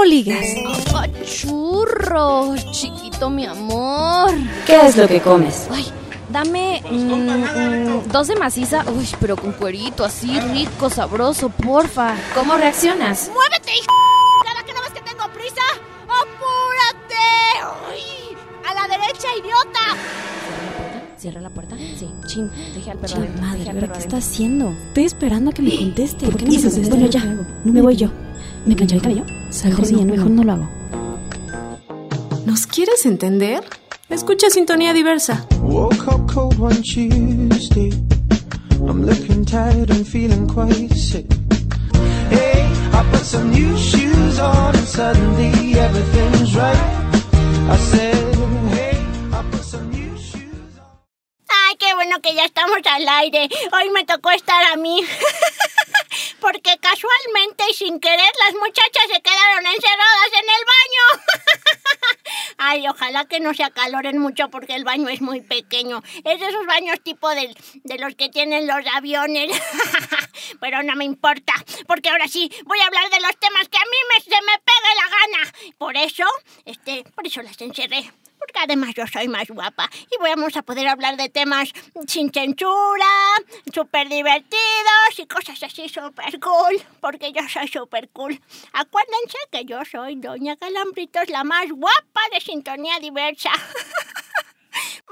¿Cómo ligas? churro, chiquito mi amor. ¿Qué es lo que comes? Ay, dame mm, mm, dos de maciza, uy, pero con cuerito, así rico, sabroso, porfa. ¿Cómo reaccionas? ¡Muévete, hijo! ¿Cada que no ves que tengo prisa? ¡Apúrate! ¡Uy! ¡A la derecha, idiota! ¿Cierra la puerta? Sí. Chin, deje al perro Chin, madre, al ¿pero perro qué está haciendo? Estoy esperando a que me conteste. ¿Por qué no me esto? Bueno, ya. No me voy yo. ¿Me planché el cabello? Mejor sí, mejor no lo hago. ¿Nos quieres entender? Escucha Sintonía Diversa. Woke up cold one Tuesday. I'm looking tired and feeling quite sick. Hey, I put some new shoes on and suddenly everything's right. I said, hey, I put some new shoes on. ¡Ay, qué bueno que ya estamos al aire! Hoy me tocó estar a mí. Porque casualmente y sin querer las muchachas se quedaron encerradas en el baño. Ay, ojalá que no se acaloren mucho porque el baño es muy pequeño. Es de esos baños tipo del- de, los que tienen los aviones. Pero no me importa, porque ahora sí voy a hablar de los temas que a mí me, se me pegue la gana. Por eso, este, por eso las encerré. Porque además yo soy más guapa y vamos a poder hablar de temas sin censura, súper divertidos y cosas así súper cool, porque yo soy súper cool. Acuérdense que yo soy Doña Calambritos, la más guapa de Sintonía Diversa.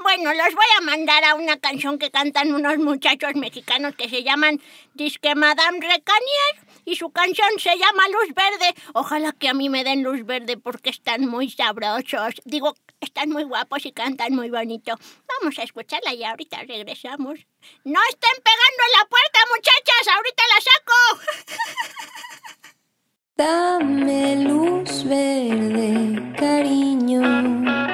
Bueno, los voy a mandar a una canción que cantan unos muchachos mexicanos que se llaman Disque Madame Recanier y su canción se llama Luz Verde. Ojalá que a mí me den luz verde porque están muy sabrosos. Digo, están muy guapos y cantan muy bonito. Vamos a escucharla y ahorita regresamos. No estén pegando en la puerta, muchachas, ahorita la saco. Dame luz verde, cariño.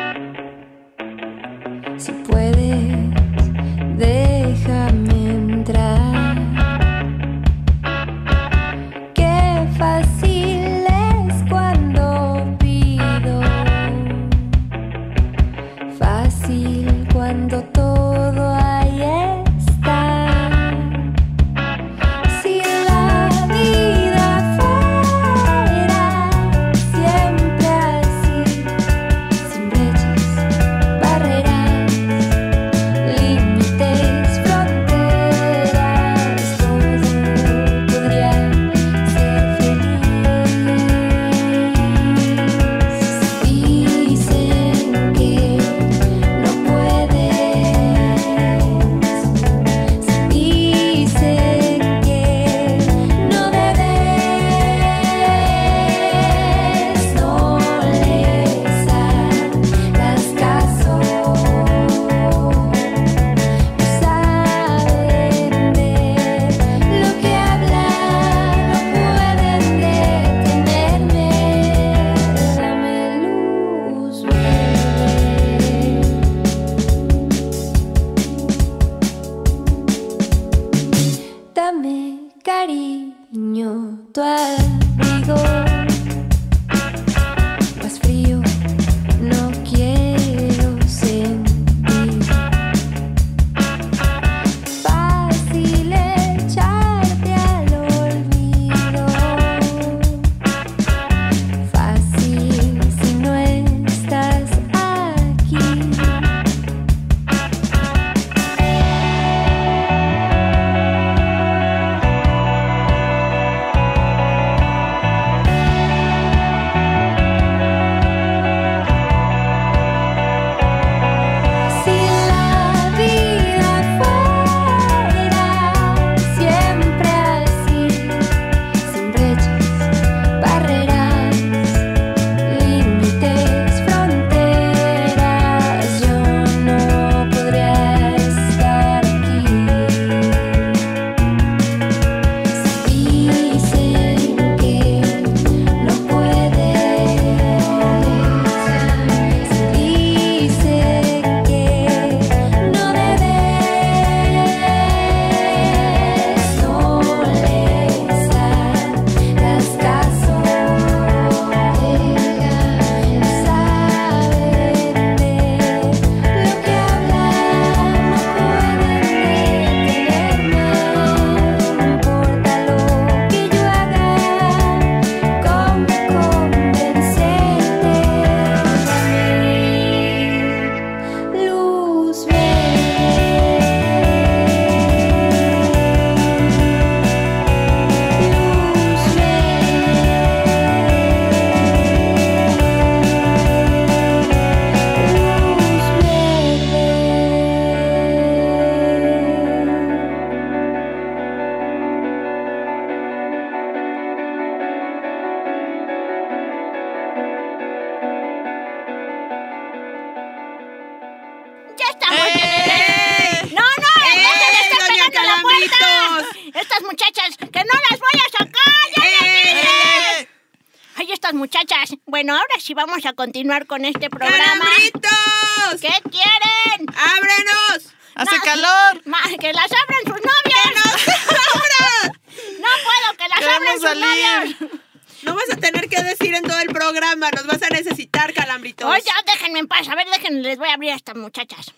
Muchachas. Bueno, ahora sí vamos a continuar con este programa. ¡Calambritos! ¿Qué quieren? ¡Ábrenos! ¡Hace No. calor! Que las abran sus novias. No puedo que las abran ¡Queremos sus novias. salir! No vas a tener que decir en todo el programa, nos vas a necesitar, calambritos. Oye, déjenme en paz. A ver, déjenme, les voy a abrir a estas muchachas.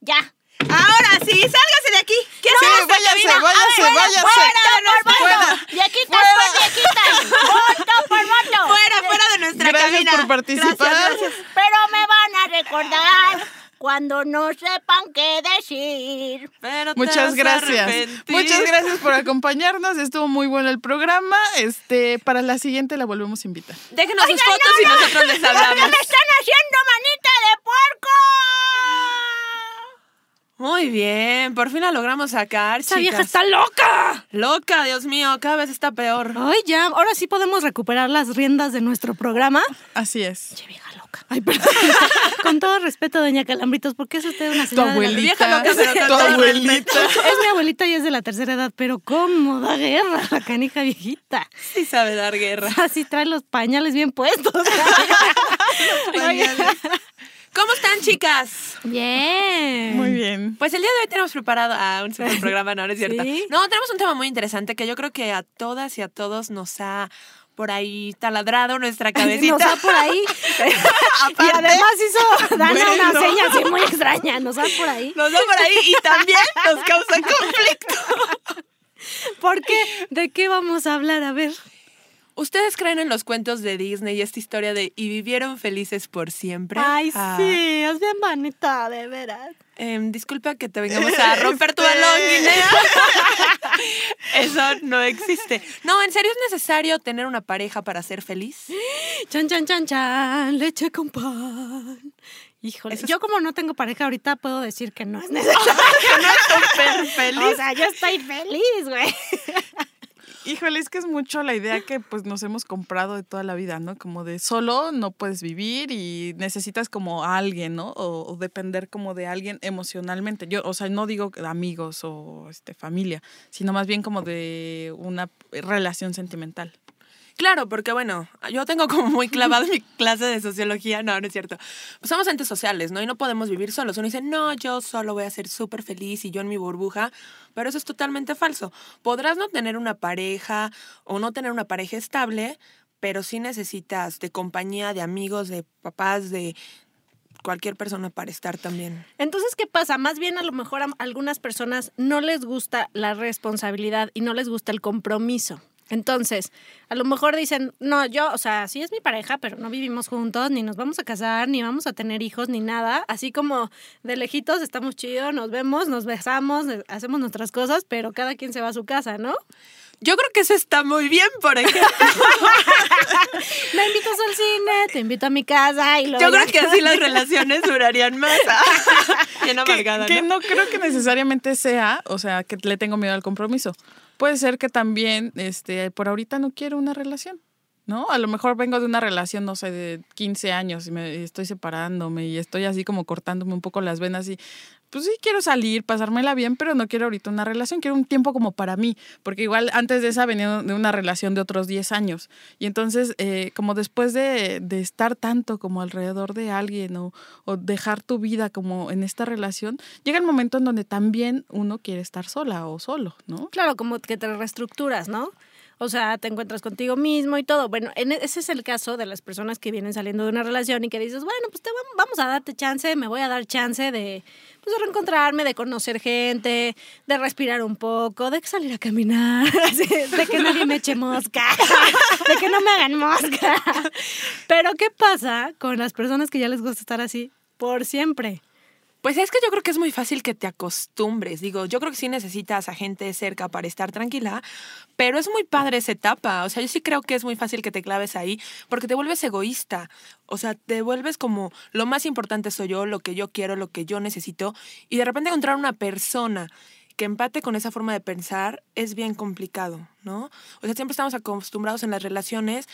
Ya. Ahora sí, sálgase de aquí. ¿Quién Sí, sabe esta váyase, váyase, ver, váyase. Fuera Fuera. cabina. Viejitas por viejitas. Voto por voto. Fuera, fuera de nuestra Gracias cabina. por participar. Gracias, gracias. Pero me van a recordar cuando no sepan qué decir. Pero te Muchas gracias. Muchas gracias por acompañarnos. Estuvo muy bueno el programa. Este, para la siguiente la volvemos a invitar. Déjenos sus fotos no, y no. nosotros les ¿Por qué hablamos. me están haciendo manita de puerco? Muy bien, por fin la logramos sacar, Esa vieja está loca. loca, Dios mío, cada vez está peor. Ay, ya, ahora sí podemos recuperar las riendas de nuestro programa. Así es. Che, vieja loca. Ay, perdón. Con todo respeto, doña Calambritos, porque es usted una Tu señora de la- abuelita. vieja loca, pero con tu todo abuelita. Es mi abuelita y es de la tercera edad, pero ¿cómo da guerra la canija viejita? Sí sabe dar guerra. Así trae los pañales bien puestos. ¿Cómo están, chicas? Bien. Muy bien. Pues el día de hoy tenemos preparado a un super programa, no, no es cierto. ¿Sí? No, tenemos un tema muy interesante que yo creo que a todas y a todos nos ha por ahí taladrado nuestra cabecita. Nos da por ahí. y además hizo Dana una seña así muy extraña. Nos da por ahí. Nos da por ahí y también nos causa conflicto. ¿Por qué? ¿De qué vamos a hablar? A ver. ¿Ustedes creen en los cuentos de Disney y esta historia de y vivieron felices por siempre? Ay, Ah, sí, es bien bonita, de veras. em, disculpa que te vengamos a romper tu balón, Guinea. Eso no existe. No, en serio es necesario tener una pareja para ser feliz. Chan, chan, chan, chan, leche con pan. Híjole, es- yo como no tengo pareja ahorita puedo decir que no es necesario. Súper feliz. o sea, yo estoy feliz, güey. Híjole, es que es mucho la idea que pues nos hemos comprado de toda la vida, ¿no? Como de solo no puedes vivir y necesitas como a alguien, ¿no? O, o depender como de alguien emocionalmente. Yo, o sea, no digo amigos o este familia, sino más bien como de una relación sentimental. Claro, porque bueno, yo tengo como muy clavado mi clase de sociología, no, no es cierto. Pues somos entes sociales, ¿no? Y no podemos vivir solos. Uno dice, no, yo solo voy a ser súper feliz y yo en mi burbuja, pero eso es totalmente falso. Podrás no tener una pareja o no tener una pareja estable, pero sí necesitas de compañía, de amigos, de papás, de cualquier persona para estar también. Entonces, ¿qué pasa? Más bien a lo mejor a algunas personas no les gusta la responsabilidad y no les gusta el compromiso. Entonces, a lo mejor dicen, no, yo, o sea, sí es mi pareja, pero no vivimos juntos, ni nos vamos a casar, ni vamos a tener hijos, ni nada. Así como de lejitos estamos chidos, nos vemos, nos besamos, hacemos nuestras cosas, pero cada quien se va a su casa, ¿no? Yo creo que eso está muy bien, por ejemplo. Me invitas al cine, te invito a mi casa y luego Yo creo que así las relaciones durarían más. Bien Que, amargada, que ¿no? no creo que necesariamente sea, o sea, que le tengo miedo al compromiso. Puede ser que también, este, por ahorita no quiero una relación, ¿no? A lo mejor vengo de una relación, no sé, de 15 años y me estoy separándome y estoy así como cortándome un poco las venas y pues sí quiero salir, pasármela bien, pero no quiero ahorita una relación, quiero un tiempo como para mí, porque igual antes de esa venía de una relación de otros 10 años. Y entonces, eh, como después de, de estar tanto como alrededor de alguien o, o dejar tu vida como en esta relación, llega el momento en donde también uno quiere estar sola o solo, ¿no? Claro, como que te reestructuras, ¿no? O sea, te encuentras contigo mismo y todo. Bueno, en e- ese es el caso de las personas que vienen saliendo de una relación y que dices, bueno, pues te vam- vamos a darte chance, me voy a dar chance de, pues, de reencontrarme, de conocer gente, de respirar un poco, de salir a caminar, de que nadie me eche mosca, de que no me hagan mosca. Pero ¿qué pasa con las personas que ya les gusta estar así por siempre? Pues es que yo creo que es muy fácil que te acostumbres. Digo, yo creo que sí necesitas a gente cerca para estar tranquila, pero es muy padre esa etapa. O sea, yo sí creo que es muy fácil que te claves ahí porque te vuelves egoísta. O sea, te vuelves como lo más importante soy yo, lo que yo quiero, lo que yo necesito. Y de repente encontrar una persona que empate con esa forma de pensar es bien complicado, ¿no? O sea, siempre estamos acostumbrados en las relaciones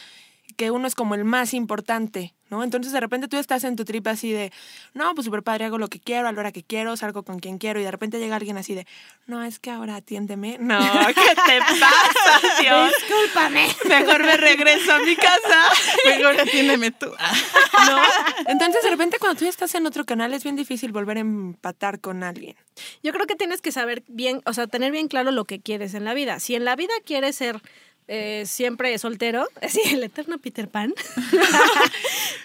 que uno es como el más importante, ¿no? Entonces de repente tú estás en tu trip así de, no, pues súper padre, hago lo que quiero, a la hora que quiero, salgo con quien quiero, y de repente llega alguien así de, no, es que ahora atiéndeme. No, ¿qué te pasa, Dios? Discúlpame. Mejor me regreso a mi casa. Mejor atiéndeme tú. ¿No? Entonces de repente cuando tú estás en otro canal es bien difícil volver a empatar con alguien. Yo creo que tienes que saber bien, o sea, tener bien claro lo que quieres en la vida. Si en la vida quieres ser eh, siempre soltero, así el eterno Peter Pan.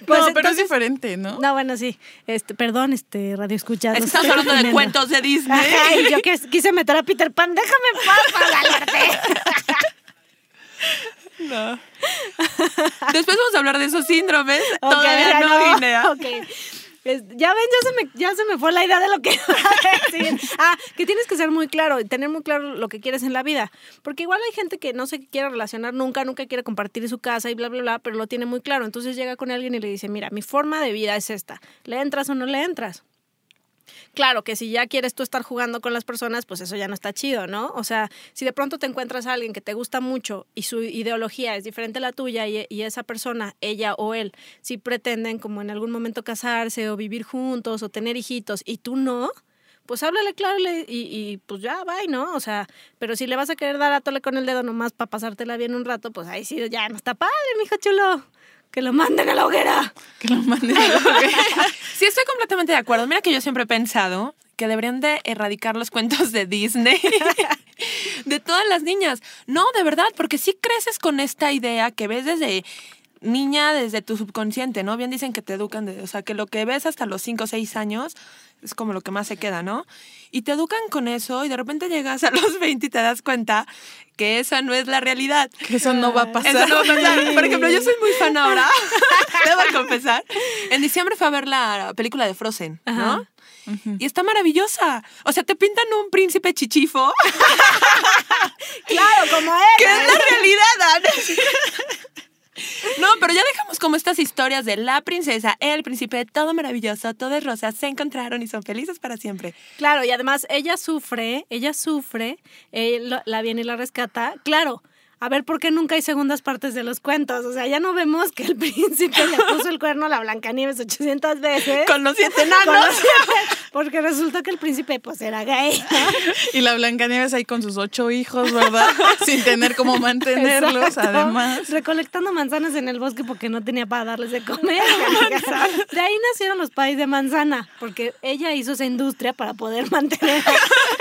Pues no, pero es diferente, ¿no? No, bueno, sí. Este, perdón, este radio escuchas. Es estamos hablando de cuentos de Disney. Ajá, y yo que quise meter a Peter Pan, déjame en paz, Guadalarte. No. Después vamos a hablar de esos síndromes. Todavía no, Guinea. Ok. Ya ven, ya se, me, ya se me fue la idea de lo que. Ah, que tienes que ser muy claro y tener muy claro lo que quieres en la vida. Porque igual hay gente que no se quiere relacionar nunca, nunca quiere compartir su casa y bla, bla, bla, pero lo tiene muy claro. Entonces llega con alguien y le dice, mira, mi forma de vida es esta. ¿Le entras o no le entras? Claro que si ya quieres tú estar jugando con las personas, pues eso ya no está chido, ¿no? O sea, si de pronto te encuentras a alguien que te gusta mucho y su ideología es diferente a la tuya y, y esa persona, ella o él, si pretenden como en algún momento casarse o vivir juntos o tener hijitos y tú no, pues háblale claro y, y, pues ya, bye, ¿no? O sea, pero si le vas a querer dar a tole con el dedo nomás para pasártela bien un rato, pues ahí sí ya no está padre, mijo chulo. Que lo manden a la hoguera. Que lo mande. Sí, estoy completamente de acuerdo. Mira que yo siempre he pensado que deberían de erradicar los cuentos de Disney de todas las niñas. No, de verdad, porque sí creces con esta idea que ves desde niña, desde tu subconsciente, ¿no? Bien dicen que te educan, de, o sea, que lo que ves hasta los 5 o 6 años es como lo que más se queda, ¿no? Y te educan con eso y de repente llegas a los 20 y te das cuenta que esa no es la realidad. Que eso no va a pasar. Eso no va a pasar. Por ejemplo, yo soy muy fan ahora, debo confesar. En diciembre fue a ver la película de Frozen, ¿no? Ajá. Y está maravillosa. O sea, te pintan un príncipe chichifo, Claro, como que él. es la realidad. No, pero ya dejamos como estas historias de la princesa, el príncipe, todo maravilloso, todo es rosa, se encontraron y son felices para siempre. Claro, y además ella sufre, ella sufre, él lo- la viene y la rescata. Claro, a ver por qué nunca hay segundas partes de los cuentos. O sea, ya no vemos que el príncipe le puso el cuerno a la Blancanieves 800 veces. Con los siete enanos. porque resultó que el príncipe pues era gay. ¿no? Y la Blancanieves ahí con sus ocho hijos, ¿verdad? Sin tener cómo mantenerlos, Exacto. además. Recolectando manzanas en el bosque porque no tenía para darles de comer. De ahí nacieron los pais de manzana, porque ella hizo esa industria para poder mantener,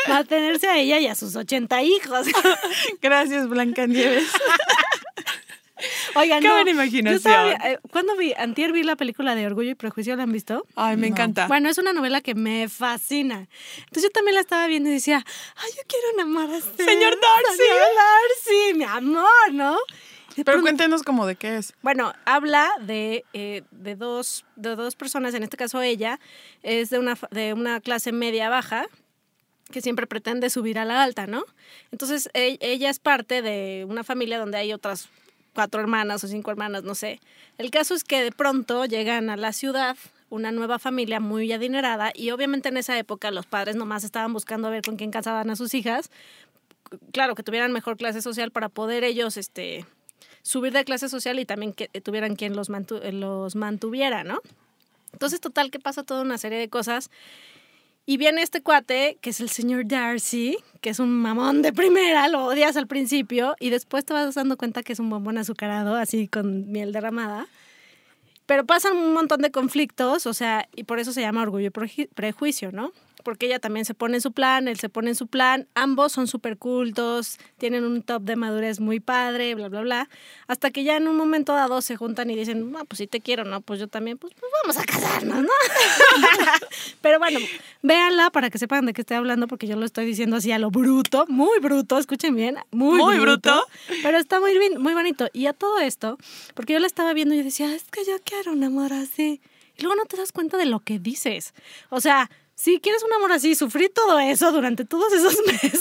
mantenerse a ella y a sus 80 hijos. Gracias, Blancanieves. Oigan, Qué no, buena imaginación. vi- eh, ¿Cuándo vi? Antier vi la película de Orgullo y Prejuicio, ¿la han visto? Ay, me encanta. Bueno, es una novela que me fascina. Entonces yo también la estaba viendo y decía, ay, yo quiero enamorarme. Señor Darcy. Señor Darcy, mi amor, ¿no? De Pero pronto- cuéntenos como de qué es. bueno, habla de, eh, de, dos, de dos personas, en este caso ella, es de una, de una clase media baja que siempre pretende subir a la alta, ¿no? Entonces e- ella es parte de una familia donde hay otras cuatro hermanas o cinco hermanas, no sé. El caso es que de pronto llegan a la ciudad una nueva familia muy adinerada y obviamente en esa época los padres nomás estaban buscando a ver con quién casaban a sus hijas. Claro, que tuvieran mejor clase social para poder ellos, este, subir de clase social y también que tuvieran quien los, mantu- eh, los mantuviera, ¿no? Entonces, total, que pasa toda una serie de cosas. Y viene este cuate, que es el señor Darcy, que es un mamón de primera, lo odias al principio, y después te vas dando cuenta que es un bombón azucarado, así con miel derramada. Pero pasan un montón de conflictos, o sea, y por eso se llama orgullo y Preju- prejuicio, ¿no? Porque ella también se pone en su plan, él se pone en su plan, ambos son súper cultos, tienen un top de madurez muy padre, bla, bla, bla, hasta que ya en un momento dado se juntan y dicen, no, pues si te quiero, no, pues yo también, pues, pues vamos a casarnos, ¿no? Pero bueno, véanla para que sepan de qué estoy hablando, porque yo lo estoy diciendo así a lo bruto, muy bruto, escuchen bien, muy, Muy bruto. Pero está muy, bien, muy bonito. Y a todo esto, porque yo la estaba viendo y decía, es que yo quiero un amor así. Y luego no te das cuenta de lo que dices. O sea, si quieres un amor así, sufrí todo eso durante todos esos meses.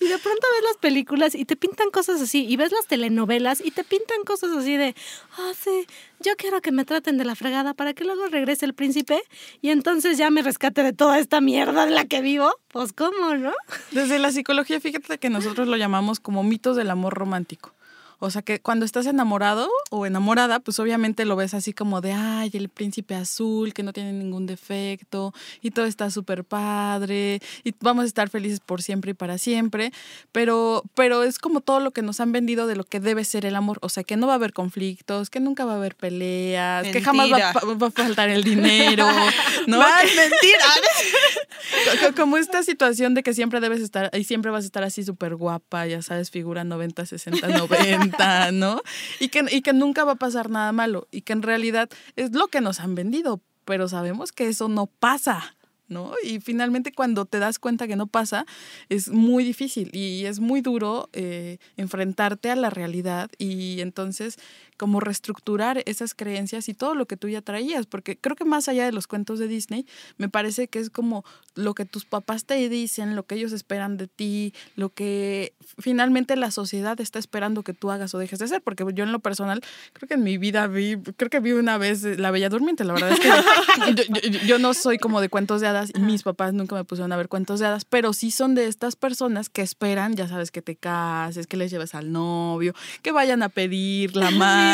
y de pronto ves las películas y te pintan cosas así. Y ves las telenovelas y te pintan cosas así de, ah, sí, yo quiero que me traten de la fregada para que luego regrese el príncipe y entonces ya me rescate de toda esta mierda en la que vivo. Pues, ¿cómo, no? Desde la psicología, fíjate que nosotros lo llamamos como mitos del amor romántico. O sea que cuando estás enamorado o enamorada, pues obviamente lo ves así como de, ay, el príncipe azul que no tiene ningún defecto y todo está súper padre y vamos a estar felices por siempre y para siempre. Pero, pero es como todo lo que nos han vendido de lo que debe ser el amor. O sea que no va a haber conflictos, que nunca va a haber peleas, que jamás va, a faltar el dinero, ¿no? Ay, mentira. Co- Como esta situación de que siempre debes estar, y siempre vas a estar así súper guapa, ya sabes, figura 90, 60, 90, ¿no? Y que, y que nunca va a pasar nada malo, y que en realidad es lo que nos han vendido, pero sabemos que eso no pasa. ¿No? Y finalmente cuando te das cuenta que no pasa, es muy difícil y es muy duro eh, enfrentarte a la realidad y entonces como reestructurar esas creencias y todo lo que tú ya traías, porque creo que más allá de los cuentos de Disney, me parece que es como lo que tus papás te dicen, lo que ellos esperan de ti, lo que finalmente la sociedad está esperando que tú hagas o dejes de hacer, porque yo en lo personal, creo que en mi vida vi, creo que vi una vez La Bella Durmiente, la verdad es que yo, yo- yo no soy como de cuentos de hadas y mis papás nunca me pusieron a ver cuentos de hadas, pero sí son de estas personas que esperan, ya sabes, que te cases, que les lleves al novio, que vayan a pedir la mano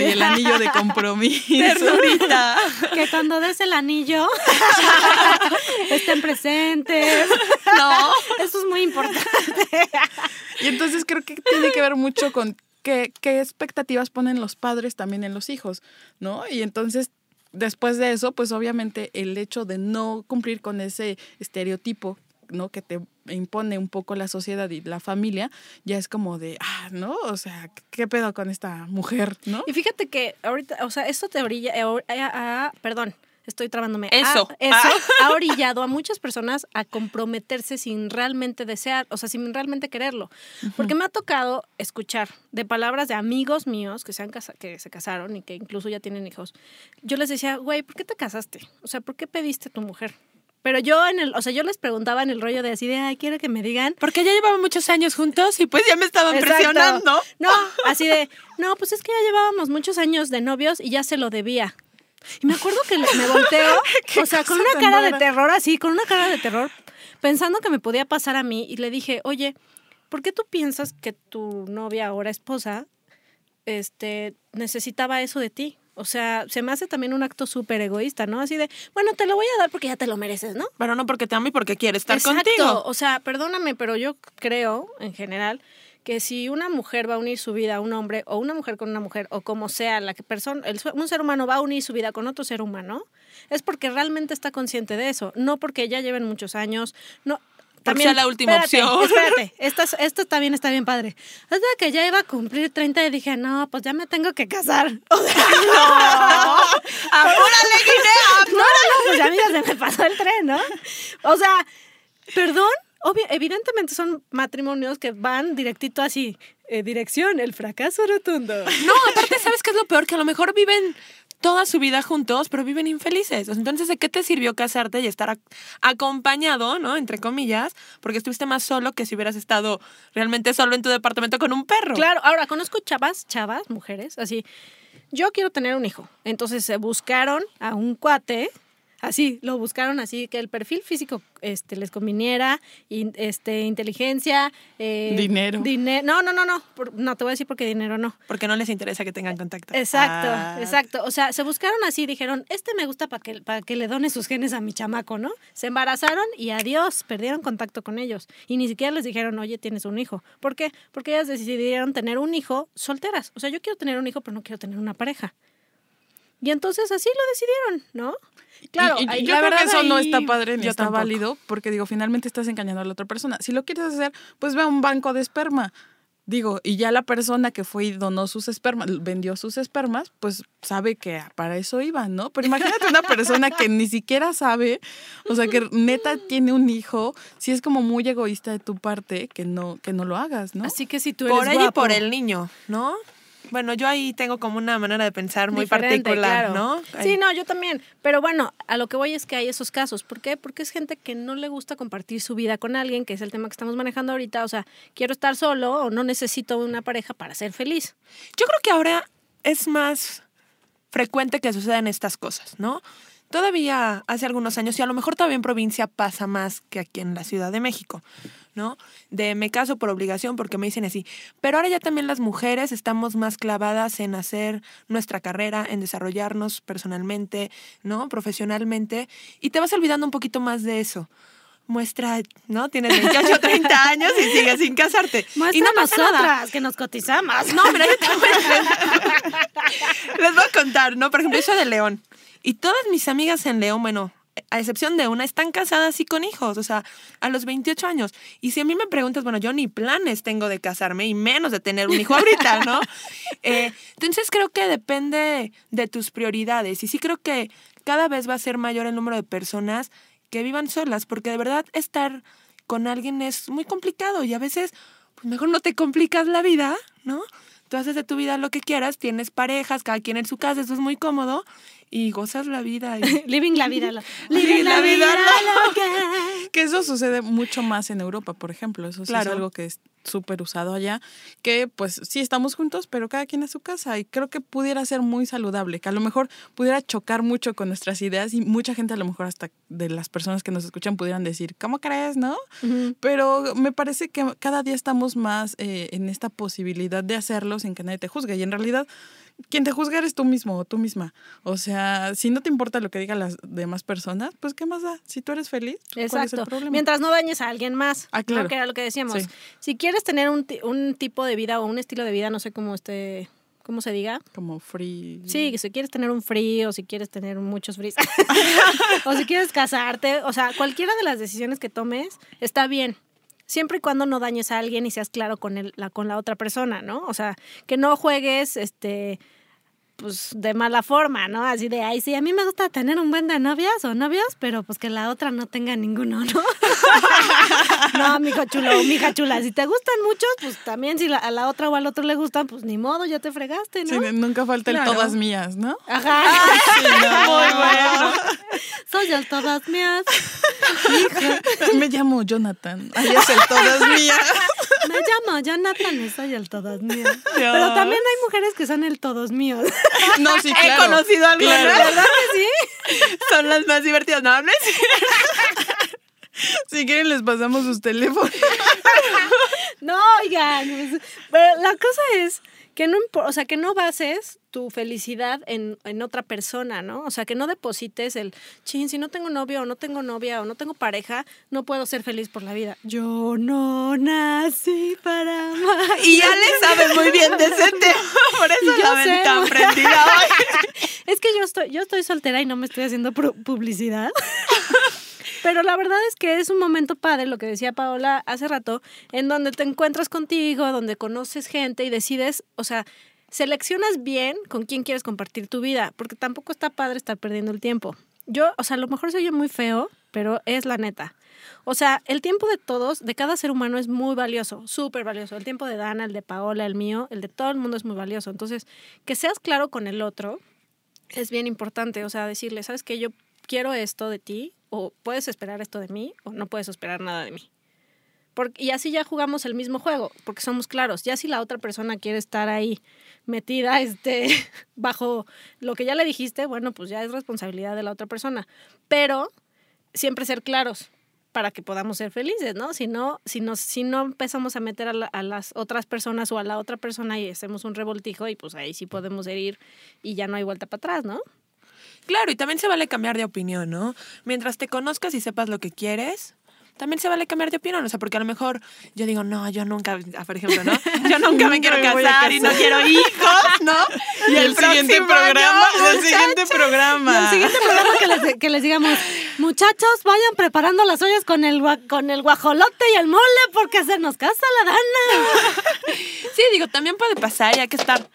y el anillo de compromiso. Ternurita. Que cuando des el anillo estén presentes. No. Eso es muy importante. Y entonces creo que tiene que ver mucho con qué, qué expectativas ponen los padres también en los hijos, ¿no? Y entonces, después de eso, pues obviamente el hecho de no cumplir con ese estereotipo, ¿no? Que te impone un poco la sociedad y la familia, ya es como de, ah, ¿no? O sea, ¿qué pedo con esta mujer, ¿no? Y fíjate que ahorita, o sea, esto te orilla, eh, eh, perdón, estoy trabándome. Eso. Ah, eso Ah. ha orillado a muchas personas a comprometerse sin realmente desear, o sea, sin realmente quererlo. Porque me ha tocado escuchar de palabras de amigos míos que se, han casa- que se casaron y que incluso ya tienen hijos. Yo les decía, güey, ¿por qué te casaste? O sea, ¿por qué pediste a tu mujer? Pero yo en el, o sea, yo les preguntaba en el rollo de así de, ay, quiero que me digan Porque ya llevaban muchos años juntos y pues ya me estaban Exacto. presionando. No, así de, no, pues es que ya llevábamos muchos años de novios y ya se lo debía. Y me acuerdo que me volteo, o sea, con una cara de terror, así, con una cara de terror, pensando que me podía pasar a mí y le dije, oye, ¿por qué tú piensas que tu novia, ahora esposa, este, necesitaba eso de ti? O sea, se me hace también un acto súper egoísta, ¿no? Así de, bueno, te lo voy a dar porque ya te lo mereces, ¿no? Pero no porque te amo y porque quiere estar Exacto. contigo. O sea, perdóname, pero yo creo, en general, que si una mujer va a unir su vida a un hombre, o una mujer con una mujer, o como sea, la que persona, el, un ser humano va a unir su vida con otro ser humano, es porque realmente está consciente de eso, no porque ya lleven muchos años, no. Porque sea la última espérate, opción. Espérate, esto, es- esto también está bien padre. Hasta que ya iba a cumplir 30 y dije, no, pues ya me tengo que casar. O sea, ¡Apúrale, Guinea! no, no, no, pues ya a mí ya se me pasó el tren, ¿no? O sea, perdón, obvio, evidentemente son matrimonios que van directito así, eh, dirección, el fracaso rotundo. No, aparte, ¿sabes qué es lo peor? Que a lo mejor viven toda su vida juntos, pero viven infelices. Entonces, ¿de qué te sirvió casarte y estar ac- acompañado, ¿no? Entre comillas, porque estuviste más solo que si hubieras estado realmente solo en tu departamento con un perro. Claro, ahora conozco chavas, chavas, mujeres, así. Yo quiero tener un hijo. Entonces se buscaron a un cuate, así, lo buscaron así, que el perfil físico este, les conviniera, in- este, inteligencia, eh, Dinero. dine- no, no, no, no, por- no, te voy a decir porque dinero no. Porque no les interesa que tengan contacto. Exacto, Ah. exacto. O sea, se buscaron así, dijeron, este me gusta para que, para que le done sus genes a mi chamaco, ¿no? Se embarazaron y adiós, perdieron contacto con ellos. Y ni siquiera les dijeron, oye, tienes un hijo. ¿Por qué? Porque ellas decidieron tener un hijo solteras. O sea, yo quiero tener un hijo, pero no quiero tener una pareja. Y entonces así lo decidieron, ¿no? Claro, Y- y ahí- yo la creo que verdad, eso no está padre ni está tampoco. válido, porque digo, finalmente estás engañando a la otra persona. Si lo quieres hacer, pues ve a un banco de esperma. Digo, y ya la persona que fue y donó sus espermas, vendió sus espermas, pues sabe que para eso iba, ¿no? Pero imagínate una persona que ni siquiera sabe, o sea, que neta tiene un hijo, si es como muy egoísta de tu parte que no, que no lo hagas, ¿no? así que si tú eres Por ella y por el niño, ¿no? Bueno, yo ahí tengo como una manera de pensar muy diferente, particular, claro. ¿no? Sí, no, yo también. Pero bueno, a lo que voy es que hay esos casos. ¿Por qué? Porque es gente que no le gusta compartir su vida con alguien, que es el tema que estamos manejando ahorita. O sea, quiero estar solo o no necesito una pareja para ser feliz. Yo creo que ahora es más frecuente que sucedan estas cosas, ¿no? Todavía hace algunos años, y a lo mejor todavía en provincia pasa más que aquí en la Ciudad de México, ¿no? De me caso por obligación porque me dicen así. Pero ahora ya también las mujeres estamos más clavadas en hacer nuestra carrera, en desarrollarnos personalmente, ¿no? Profesionalmente, y te vas olvidando un poquito más de eso. Muestra, ¿no? Tienes 28 o 30 años y sigues sin casarte. Muestra y no pasa nada. nosotras, que nos cotizamos. No, mira, yo te voy a- Les voy a contar, ¿no? Por ejemplo, soy de León. Y todas mis amigas en León, bueno, a excepción de una, están casadas y con hijos, o sea, a los 28 años. Y si a mí me preguntas, bueno, yo ni planes tengo de casarme y menos de tener un hijo ahorita, ¿no? Eh, entonces creo que depende de tus prioridades. Y sí creo que cada vez va a ser mayor el número de personas que vivan solas, porque de verdad estar con alguien es muy complicado y a veces, pues mejor no te complicas la vida, ¿no? Tú haces de tu vida lo que quieras, tienes parejas, cada quien en su casa, eso es muy cómodo y gozas la vida. y- Living la vida. lo- Living la la vida vida loca. loca. Que eso sucede mucho más en Europa, por ejemplo. Eso sí Claro. es algo que es súper usado allá. Que pues sí estamos juntos, pero cada quien a su casa. Y creo que pudiera ser muy saludable. Que a lo mejor pudiera chocar mucho con nuestras ideas. Y mucha gente, a lo mejor hasta de las personas que nos escuchan, pudieran decir, ¿cómo crees, no? Pero me parece que cada día estamos más eh, en esta posibilidad de hacerlo sin que nadie te juzgue. Y en realidad, quien te juzga eres tú mismo o tú misma. O sea, si no te importa lo que digan las demás personas, pues ¿qué más da? Si tú eres feliz, ¿cuál es el Exacto. problema? Mientras no dañes a alguien más. Ah, claro. Que era lo que decíamos. Sí. Si quieres tener un, un tipo de vida o un estilo de vida, no sé cómo este, cómo se diga. Como free. Sí, si quieres tener un free o si quieres tener muchos fríos o si quieres casarte, o sea, cualquiera de las decisiones que tomes está bien. Siempre y cuando no dañes a alguien y seas claro con el, la, con la otra persona, ¿no? O sea, que no juegues este pues de mala forma, ¿no? Así de, ay, sí, a mí me gusta tener un buen de novias o novios, pero pues que la otra no tenga ninguno, ¿no? no, mijo chulo, mija chula, si te gustan muchos, pues también si la- a la otra o al otro le gustan, pues ni modo, ya te fregaste, ¿no? Sí, nunca falta Claro. el todas mías, ¿no? Ajá. Muy bueno. Soy el todas mías. Me llamo Jonathan. Ahí es el todas mías. Me llamo Jonathan y soy el todos míos. Pero también hay mujeres que son el todos míos. No, sí, He claro. conocido algunas, Claro. ¿verdad que sí? Son las más divertidas, ¿no hables? Si quieren, les pasamos sus teléfonos. No, oigan. pues, pero la cosa es que no, o sea, que no bases tu felicidad en, en otra persona, ¿no? O sea, que no deposites el, chin, si no tengo novio o no tengo novia o no tengo pareja, no puedo ser feliz por la vida. Yo no nací para amar. Y ya le sabes muy bien de ese tema, por eso Yo la ven tan prendida hoy. Es que yo estoy, yo estoy soltera y no me estoy haciendo pu- publicidad. Pero la verdad es que es un momento padre, lo que decía Paola hace rato, en donde te encuentras contigo, donde conoces gente y decides, o sea, seleccionas bien con quién quieres compartir tu vida, porque tampoco está padre estar perdiendo el tiempo. Yo, o sea, a lo mejor soy yo muy feo, pero es la neta. O sea, el tiempo de todos, de cada ser humano es muy valioso, súper valioso. El tiempo de Dana, el de Paola, el mío, el de todo el mundo es muy valioso. Entonces, que seas claro con el otro, es bien importante, o sea, decirle, ¿sabes qué? Yo quiero esto de ti, o puedes esperar esto de mí, o no puedes esperar nada de mí. Y así ya jugamos el mismo juego, porque somos claros. Ya si la otra persona quiere estar ahí metida este, bajo lo que ya le dijiste, bueno, pues ya es responsabilidad de la otra persona. Pero siempre ser claros para que podamos ser felices, ¿no? Si no, si nos, si no empezamos a meter a, a las otras personas o a la otra persona y hacemos un revoltijo y pues ahí sí podemos herir y ya no hay vuelta para atrás, ¿no? Claro, y también se vale cambiar de opinión, ¿no? Mientras te conozcas y sepas lo que quieres, también se vale cambiar de opinión. O sea, porque a lo mejor yo digo, no, yo nunca, ah, por ejemplo, ¿no? Yo nunca me quiero casar y no quiero hijos, ¿no? Y el, siguiente programa, año, el siguiente programa. Y el siguiente programa que les, que les digamos, muchachos, vayan preparando las ollas con el, con el guajolote y el mole porque se nos casa la dana. Sí, digo, también puede pasar y hay que estar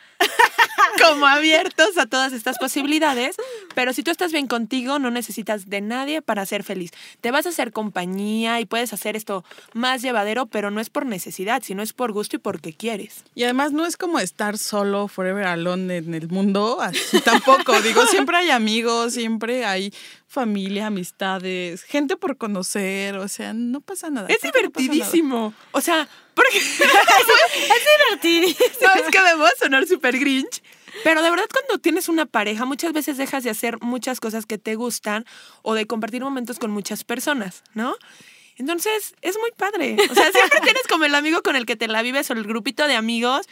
como abiertos a todas estas posibilidades, pero si tú estás bien contigo, no necesitas de nadie para ser feliz. Te vas a hacer compañía y puedes hacer esto más llevadero, pero no es por necesidad, sino es por gusto y porque quieres. Y además no es como estar solo, forever alone en el mundo, así tampoco. Digo, siempre hay amigos, siempre hay familia, amistades, gente por conocer, o sea, no pasa nada. Es que no nada. divertidísimo. O sea, porque Divertidísimo. no es que debo sonar súper grinch, Pero de verdad cuando tienes una pareja, muchas veces dejas de hacer muchas cosas que te gustan o de compartir momentos con muchas personas, ¿no? Entonces, es muy padre. O sea, siempre tienes como el amigo con el que te la vives o el grupito de amigos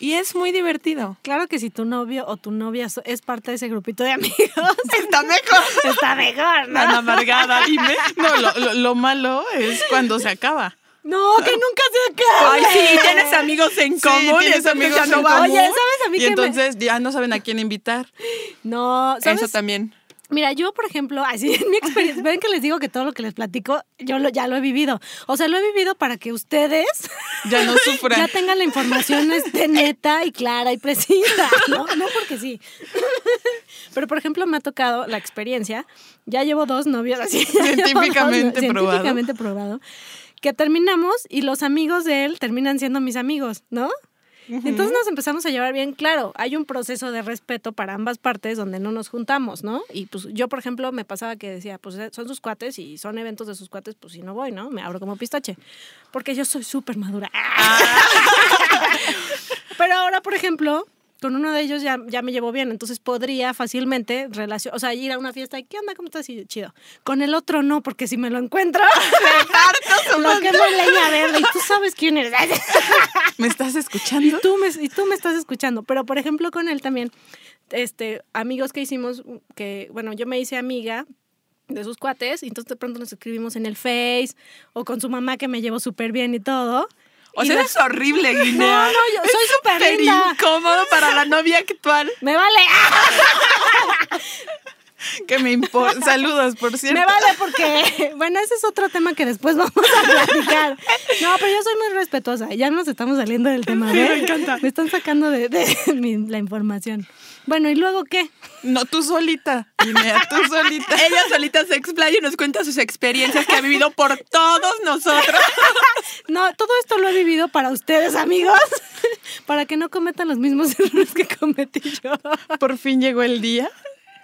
y es muy divertido. Claro que si tu novio o tu novia es parte de ese grupito de amigos, Está mejor. está mejor, ¿no? Tan amargada, dime. No, lo, lo- lo malo es cuando se acaba. No, que nunca se acabe. Ay, sí, tienes amigos en común. Sí, y tienes amigos en no común. Oye, ¿sabes a mí y que me- entonces ya no saben a quién invitar. No, ¿sabes? Eso también. Mira, yo, por ejemplo, así en mi experiencia, ven que les digo que todo lo que les platico, yo lo, ya lo he vivido. O sea, lo he vivido para que ustedes Ya no sufran. ya tengan la información este, neta y clara y precisa, ¿no? No porque sí. Pero, por ejemplo, me ha tocado la experiencia, ya llevo dos novios así. dos probado. Científicamente probado. Que terminamos y los amigos de él terminan siendo mis amigos, ¿no? Entonces nos empezamos a llevar bien claro. Hay un proceso de respeto para ambas partes donde no nos juntamos, ¿no? Y pues yo, por ejemplo, me pasaba que decía, pues eh, son sus cuates y son eventos de sus cuates, pues si no voy, ¿no? Me abro como pistache. Porque yo soy súper madura. Pero ahora, por ejemplo, con uno de ellos ya, ya me llevo bien, entonces podría fácilmente relacion o sea, ir a una fiesta y ¿qué onda? ¿Cómo estás? Y chido. Con el otro no, porque si me lo encuentro, me parto lo que la leña verde y tú sabes quién eres. ¿Me estás Y escuchando? tú, me, y tú me estás escuchando. Pero, por ejemplo, con él también, este, amigos que hicimos, que, bueno, yo me hice amiga de sus cuates, y entonces de pronto nos escribimos en el Face, o con su mamá que me llevo súper bien y todo. O sea, eres horrible, Guinea. No, no, yo soy súper incómodo para la novia actual. Me vale, Que me importa. Saludos, por cierto. me vale porque, bueno, ese es otro tema que después vamos a platicar. No, pero yo soy muy respetuosa. Ya nos estamos saliendo del tema. Sí, me encanta. Me están sacando de, de mi- la información. Bueno, ¿y luego qué? No, tú solita. Guinea, tú solita. Ella solita se explaya y nos cuenta sus experiencias que ha vivido por todos nosotros. No, todo esto lo he vivido para ustedes, amigos, para que no cometan los mismos errores que cometí yo. Por fin llegó el día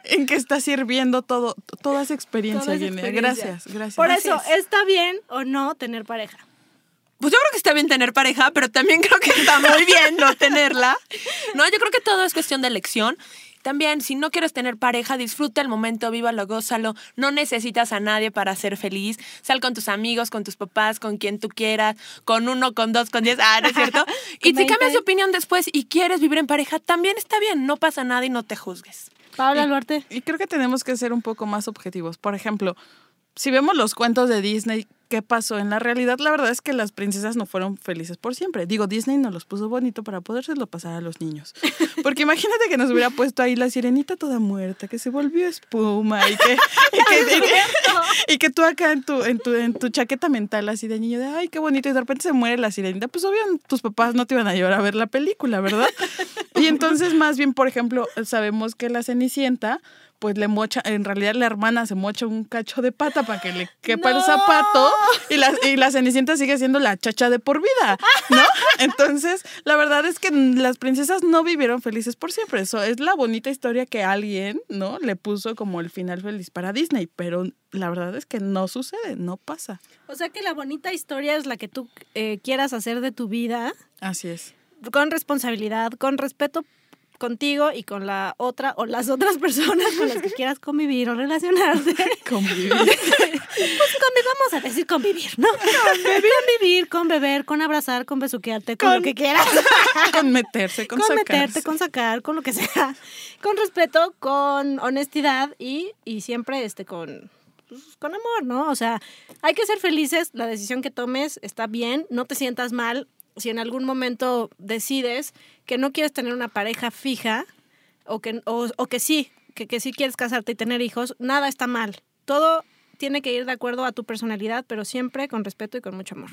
en que está sirviendo todo, toda esa experiencia, Toda esa Guinea. experiencia. Gracias, gracias. Por Gracias. eso, ¿está bien o no tener pareja? Pues yo creo que está bien tener pareja, pero también creo que está muy bien no tenerla. No, yo creo que todo es cuestión de elección. También, si no quieres tener pareja, disfruta el momento, vívalo, gózalo. No necesitas a nadie para ser feliz. Sal con tus amigos, con tus papás, con quien tú quieras, con uno, con dos, con diez. Ah, ¿no es cierto? y si cambias 20. de opinión después y quieres vivir en pareja, también está bien. No pasa nada y no te juzgues. Paula Duarte. Y creo que tenemos que ser un poco más objetivos. Por ejemplo, si vemos los cuentos de Disney, ¿qué pasó? En la realidad, la verdad es que las princesas no fueron felices por siempre. Digo, Disney nos los puso bonito para podérselo pasar a los niños. Porque imagínate que nos hubiera puesto ahí la sirenita toda muerta, que se volvió espuma y que, y que, y que- y que tú acá en tu, en, tu, en tu chaqueta mental así de niño de, ay, qué bonito, y de repente se muere la sirenita. Pues obvio, tus papás no te iban a llevar a ver la película, ¿verdad? Y entonces, más bien, por ejemplo, sabemos que la Cenicienta, pues le mocha, en realidad la hermana se mocha un cacho de pata para que le quepa el zapato y la, y la Cenicienta sigue siendo la chacha de por vida, ¿no? Entonces, la verdad es que las princesas no vivieron felices por siempre. Eso es la bonita historia que alguien, ¿no? Le puso como el final feliz para Disney, pero la verdad es que no sucede, no pasa. O sea que la bonita historia es la que tú eh, quieras hacer de tu vida Así es. Con responsabilidad, con respeto contigo y con la otra o las otras personas con las que quieras convivir o relacionarte. Convivir. Pues convivir, vamos a decir convivir, ¿no? Convivir, con beber, con abrazar, con besuquearte, con, lo Con- que quieras. con meterse, con, Con, sacarse. meterte, con sacar, con lo que sea. Con respeto, con honestidad y, y siempre este con, pues, con amor, ¿no? O sea, hay que ser felices, la decisión que tomes está bien, no te sientas mal. Si en algún momento decides que no quieres tener una pareja fija o que, o, que sí, que, que sí quieres casarte y tener hijos, nada está mal. Todo tiene que ir de acuerdo a tu personalidad, pero siempre con respeto y con mucho amor.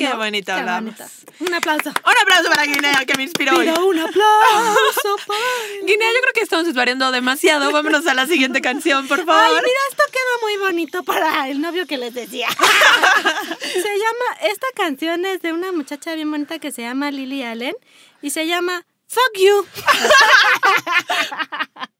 Qué ¿No? bonito hablamos. Un aplauso. Un aplauso para Guinea, que me inspiró hoy. Pido un aplauso para... Guinea, yo creo que estamos desvariando demasiado. Vámonos a la siguiente canción, por favor. Ay, mira, esto queda muy bonito para el novio que les decía. se llama, esta canción es de una muchacha bien bonita que se llama Lily Allen y se llama Fuck You.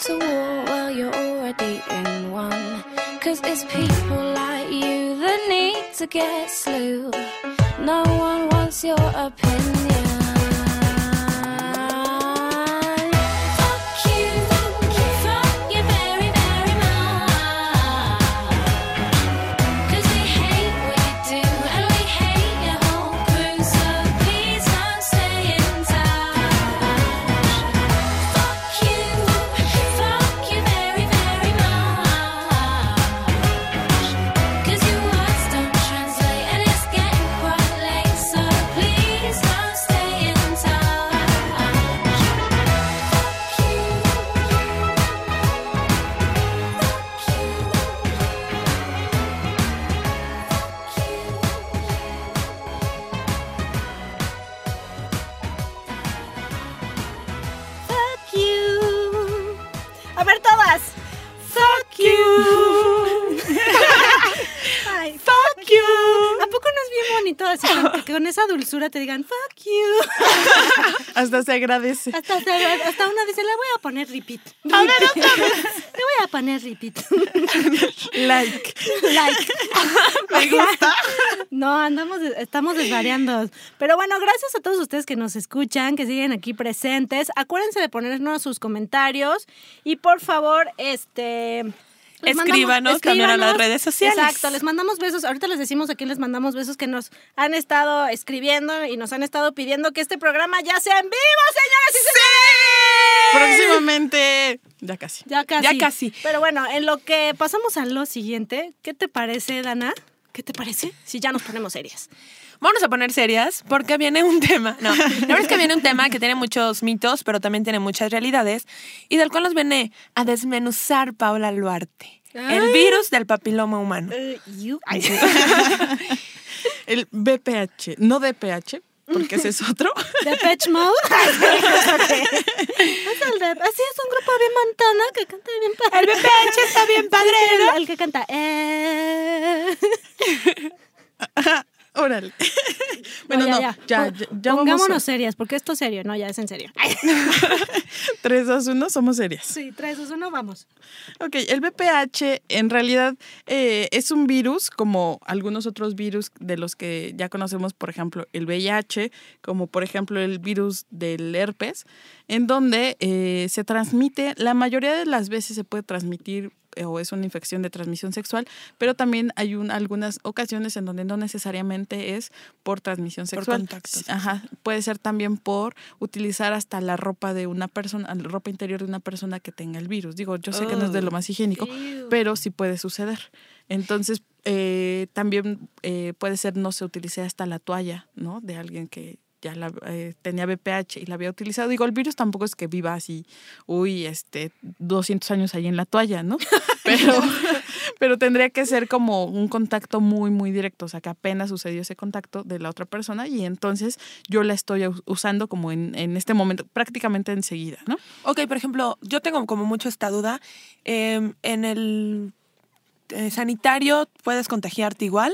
To war. Well, you're already in one. Cause it's people like you that need to get slew. No one wants your opinion. Con, esa dulzura te digan fuck you? Hasta se agradece. Hasta, hasta, hasta una dice, le voy a poner repeat. A ver, otra vez. Le voy a poner repeat. Like. like. Me gusta. No, andamos, estamos desvariando. Pero bueno, gracias a todos ustedes que nos escuchan, que siguen aquí presentes. Acuérdense de ponernos sus comentarios y por favor, este... les Escríbanos también a las redes sociales. Exacto, les mandamos besos. Ahorita les decimos a quién les mandamos besos que nos han estado escribiendo y nos han estado pidiendo que este programa ya sea en vivo, señoras y señores. Próximamente. Ya casi. Ya casi. Ya casi. Pero bueno, en lo que pasamos a lo siguiente, ¿qué te parece, Dana? ¿Qué te parece si ya nos ponemos serias? Vamos a poner serias porque viene un tema. No, la verdad es que viene un tema que tiene muchos mitos, pero también tiene muchas realidades y del cual nos viene a desmenuzar Paula Luarte. El virus del papiloma humano. You- Ay, El BPH. No DPH, porque ese es otro. ¿De Pitch Mode? es el de, así es un grupo bien montano que canta bien padre. El BPH está bien padre, Sí, ¿no? El, el que canta. Eh. Órale. bueno, no, ya, ya, ya, Pon- vamos. Pongámonos a- serias, porque esto es serio. No, ya es en serio. 3, 2, 1, somos serias. Sí, tres, dos, uno, vamos. Ok, el VPH en realidad eh, es un virus como algunos otros virus de los que ya conocemos, por ejemplo, el VIH, como por ejemplo el virus del herpes, en donde eh, se transmite, la mayoría de las veces se puede transmitir o es una infección de transmisión sexual, pero también hay un- algunas ocasiones en donde no necesariamente es por transmisión Por sexual. contacto S- sexual. Ajá, puede ser también por utilizar hasta la ropa de una persona, la ropa interior de una persona que tenga el virus. Digo, yo sé que no es de lo más higiénico, Ew. pero sí puede suceder. Entonces, eh, también eh, puede ser no se utilice hasta la toalla, ¿no? De alguien que ya la, eh, tenía VPH y la había utilizado. Digo, el virus tampoco es que viva así, uy, este, 200 años ahí en la toalla, ¿no? Pero, pero tendría que ser como un contacto muy, muy directo, o sea, que apenas sucedió ese contacto de la otra persona y entonces yo la estoy us- usando como en, en este momento, prácticamente enseguida, ¿no? Ok, por ejemplo, yo tengo como mucho esta duda. eh, en el eh, sanitario, ¿puedes contagiarte igual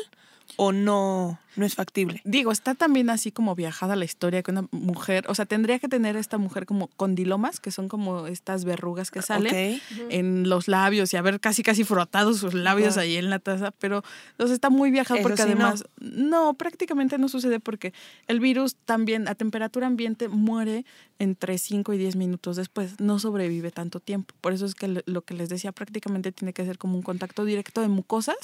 o no, no es factible? Digo, está también así como viajada la historia que una mujer, o sea, tendría que tener esta mujer como condilomas, que son como estas verrugas que salen en los labios y haber casi casi frotados sus labios ahí en la taza, pero o sea, está muy viajado Eso porque sí, no. además no. prácticamente no sucede porque el virus también a temperatura ambiente muere entre 5 y 10 minutos después, no sobrevive tanto tiempo. Por eso es que lo que les decía prácticamente tiene que ser como un contacto directo de mucosas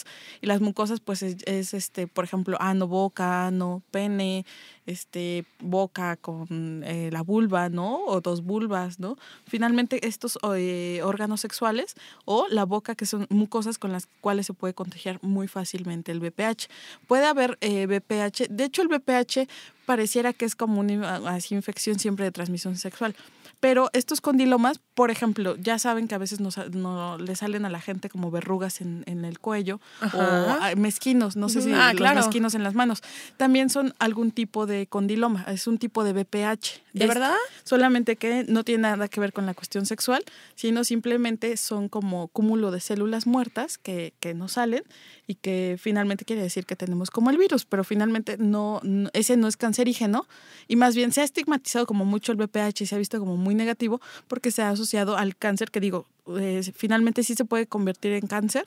y las mucosas pues es, es, este, por ejemplo, ano, boca, ano, pene, este, boca con eh, la vulva, ¿no? O dos vulvas, ¿no? Finalmente estos eh, órganos sexuales o la boca, que son mucosas con las cuales se puede contagiar muy fácilmente el VPH. Puede haber eh, VPH, de hecho el VPH pareciera que es como una así, infección siempre de transmisión sexual. Pero estos condilomas, por ejemplo, ya saben que a veces nos, no, le salen a la gente como verrugas en, en el cuello o Ajá. ah, mezquinos, no sé si Ah, los claro. mezquinos en las manos. También son algún tipo de condiloma, es un tipo de VPH. ¿De Es- verdad? Solamente que no tiene nada que ver con la cuestión sexual, sino simplemente son como cúmulo de células muertas que, que no salen y que finalmente quiere decir que tenemos como el virus, pero finalmente no, no- ese no es cancerígeno y más bien se ha estigmatizado como mucho el VPH y se ha visto como muy negativo porque se ha asociado al cáncer, que digo, eh, finalmente sí se puede convertir en cáncer,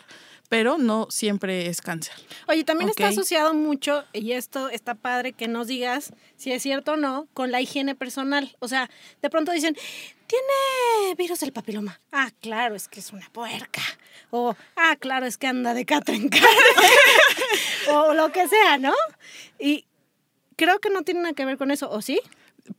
pero no siempre es cáncer. Oye, también está asociado mucho, y esto está padre que nos digas si es cierto o no, con la higiene personal. O sea, de pronto dicen, tiene virus del papiloma. Ah, claro, es que es una puerca. O, ah, claro, es que anda de catra en catra. o lo que sea, ¿no? Y creo que no tiene nada que ver con eso, ¿o sí?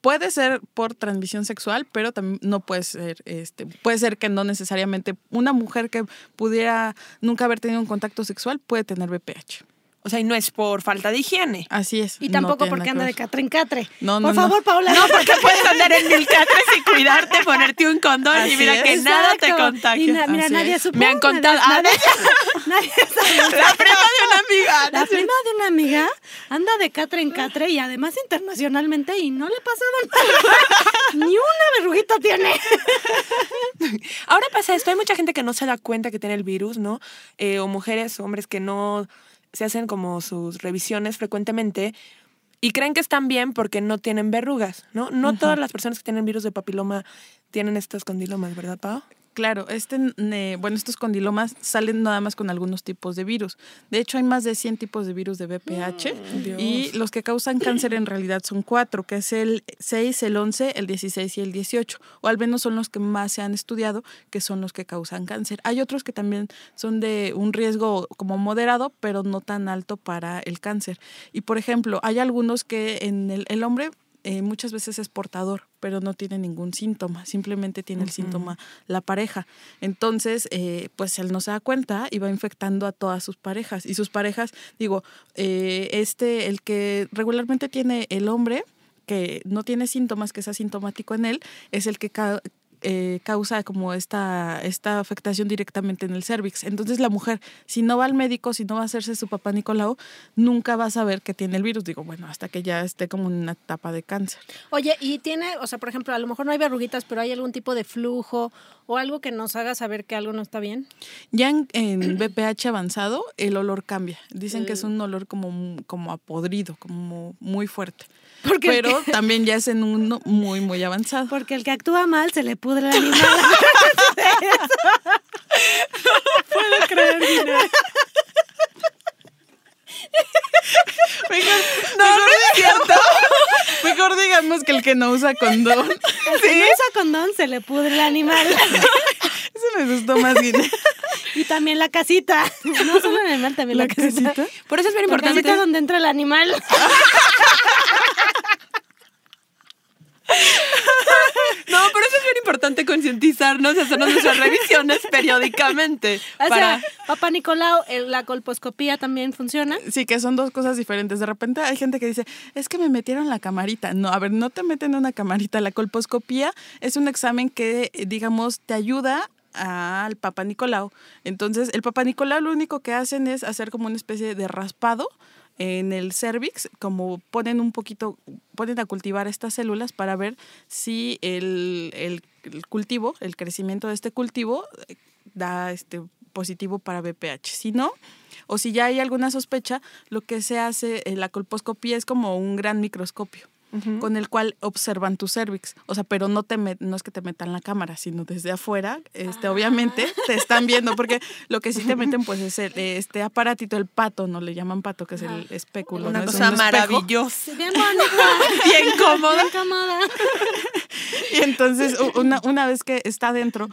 Puede ser por transmisión sexual, pero también no puede ser, este, puede ser que no necesariamente una mujer que pudiera nunca haber tenido un contacto sexual puede tener VPH. O sea, y no es por falta de higiene. Así es. Y tampoco porque anda de ver. catra en catre. No, no, Por no. favor, Paula. No, porque puedes andar en mil catres y cuidarte, ponerte un condón y mira que nada te contagia. Y na- mira, Así nadie supo. Me han contado- Nadie, Ah, nadie sabe. La prima de una amiga. La prima de una amiga anda de catre en catre y además internacionalmente y no le ha pasado nada. Ni una verruguita tiene. Ahora pasa esto, hay mucha gente que no se da cuenta que tiene el virus, ¿no? Eh, o mujeres, hombres que no se hacen como sus revisiones frecuentemente y creen que están bien porque no tienen verrugas, ¿no? No todas las personas que tienen virus de papiloma tienen estos condilomas, ¿verdad, Pau? Claro, este, bueno, estos condilomas salen nada más con algunos tipos de virus. De hecho, hay más de 100 tipos de virus de VPH y los que causan cáncer en realidad son cuatro, que es el 6, el 11, el 16 y el 18, o al menos son los que más se han estudiado, que son los que causan cáncer. Hay otros que también son de un riesgo como moderado, pero no tan alto para el cáncer. Y por ejemplo, hay algunos que en el, el hombre eh, muchas veces es portador, pero no tiene ningún síntoma, simplemente tiene el síntoma la pareja. Entonces, eh, pues él no se da cuenta y va infectando a todas sus parejas. Y sus parejas, digo, eh, este, el que regularmente tiene el hombre, que no tiene síntomas, que es asintomático en él, es el que ca- eh, causa como esta, esta afectación directamente en el cervix. Entonces la mujer, si no va al médico, si no va a hacerse su papá Nicolau, nunca va a saber que tiene el virus. Digo, bueno, hasta que ya esté como en una etapa de cáncer. Oye, y tiene, o sea, por ejemplo, a lo mejor no hay verruguitas, pero hay algún tipo de flujo o algo que nos haga saber que algo no está bien. Ya en, en BPH avanzado, el olor cambia. Dicen que es un olor como, como a podrido, como muy fuerte. Porque Pero también ya es en uno muy, muy avanzado. Porque el que actúa mal se le pudre el animal. puedo creer, Gina. Mejor, no, no es cierto. Mejor digamos que el que no usa condón. El que no usa condón se le pudre el animal. Eso me gustó más, Gina. y también la casita. No solo el animal, también la, ¿La casita. casita? Por eso es bien La importante. casita donde entra el animal. No, por eso es bien importante concientizarnos y hacernos nuestras revisiones periódicamente. O para... sea, papá Nicolau, el- la colposcopía también funciona. Sí, que son dos cosas diferentes. De repente hay gente que dice, es que me metieron la camarita. No, a ver, no te meten una camarita. La colposcopía es un examen que, eh, digamos, te ayuda al Papa Nicolau. Entonces, el Papa Nicolau lo único que hacen es hacer como una especie de raspado en el cervix, como ponen un poquito, ponen a cultivar estas células para ver si el, el- el cultivo, el crecimiento de este cultivo eh, da este positivo para BPH. Si no, o si ya hay alguna sospecha, lo que se hace en la colposcopía es como un gran microscopio. Con el cual observan tu cervix, o sea, pero no te met- no es que te metan la cámara, sino desde afuera, este, obviamente te están viendo, porque lo que sí te meten pues es el, este aparatito, el pato, no le llaman pato, que es el espéculo, Una ¿no? Es cosa un espejo. maravillosa. Bien bonita. Bien cómoda. Bien cómoda. Y entonces, una, una vez que está dentro,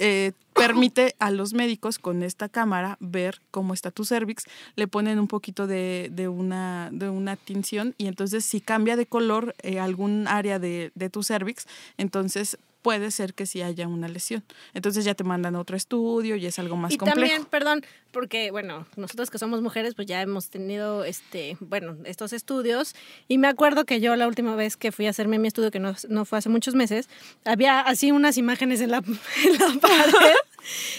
eh, permite a los médicos con esta cámara ver cómo está tu cervix, le ponen un poquito de, de una, de una tinción y entonces si cambia de color eh, algún área de, de tu cervix, entonces puede ser que sí haya una lesión. Entonces ya te mandan a otro estudio y es algo más y complejo. también, perdón, porque bueno, nosotros que somos mujeres, pues ya hemos tenido este, bueno, estos estudios. Y me acuerdo que yo la última vez que fui a hacerme mi estudio, que no, no fue hace muchos meses, había así unas imágenes en la, en la pared.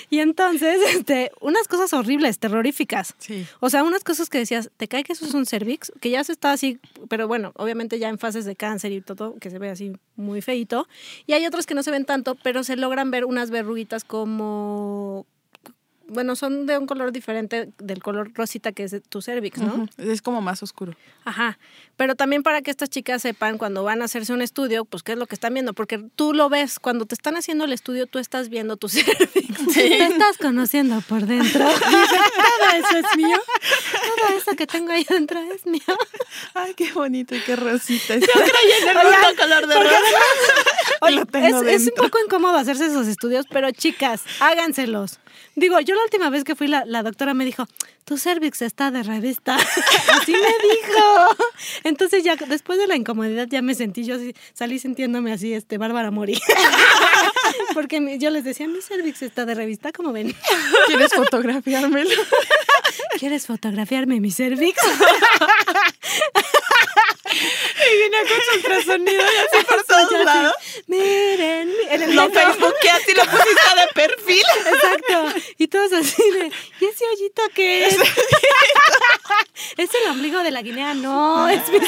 Y entonces, este, unas cosas horribles, terroríficas. Sí. O sea, unas cosas que decías, ¿te cae que eso es un cervix? Que ya se está así, pero bueno, obviamente ya en fases de cáncer y todo, que se ve así muy feito. Y hay otros que no se ven tanto, pero se logran ver unas verruguitas como... Bueno, son de un color diferente del color rosita que es de tu cervix, ¿no? Es como más oscuro. Ajá. Pero también para que estas chicas sepan cuando van a hacerse un estudio, pues qué es lo que están viendo, porque tú lo ves, cuando te están haciendo el estudio, tú estás viendo tu cervix. Te estás conociendo por dentro. Todo eso es mío. Todo eso que tengo ahí dentro es mío. Ay, qué bonito y qué rosita. en el mundo color de rosa. Oye, Lo tengo es, es un poco incómodo hacerse esos estudios, pero chicas, háganselos. Digo, yo la última vez que fui, la, la doctora me dijo, tu cervix está de revista. Así me dijo. Entonces ya después de la incomodidad ya me sentí, yo salí sintiéndome así, este, Bárbara Mori. Porque yo les decía, mi cervix está de revista, como ven. ¿Quieres fotografiármelo? ¿Quieres fotografiarme mi cervix? Y vine con su ultrasonido y así por todos lados. Miren, en el Lo metro. facebookeaste y lo pusiste de perfil. Exacto. Y todos así de, ¿y ese hoyito qué es? ¿Es el ombligo de la guinea? No, es mi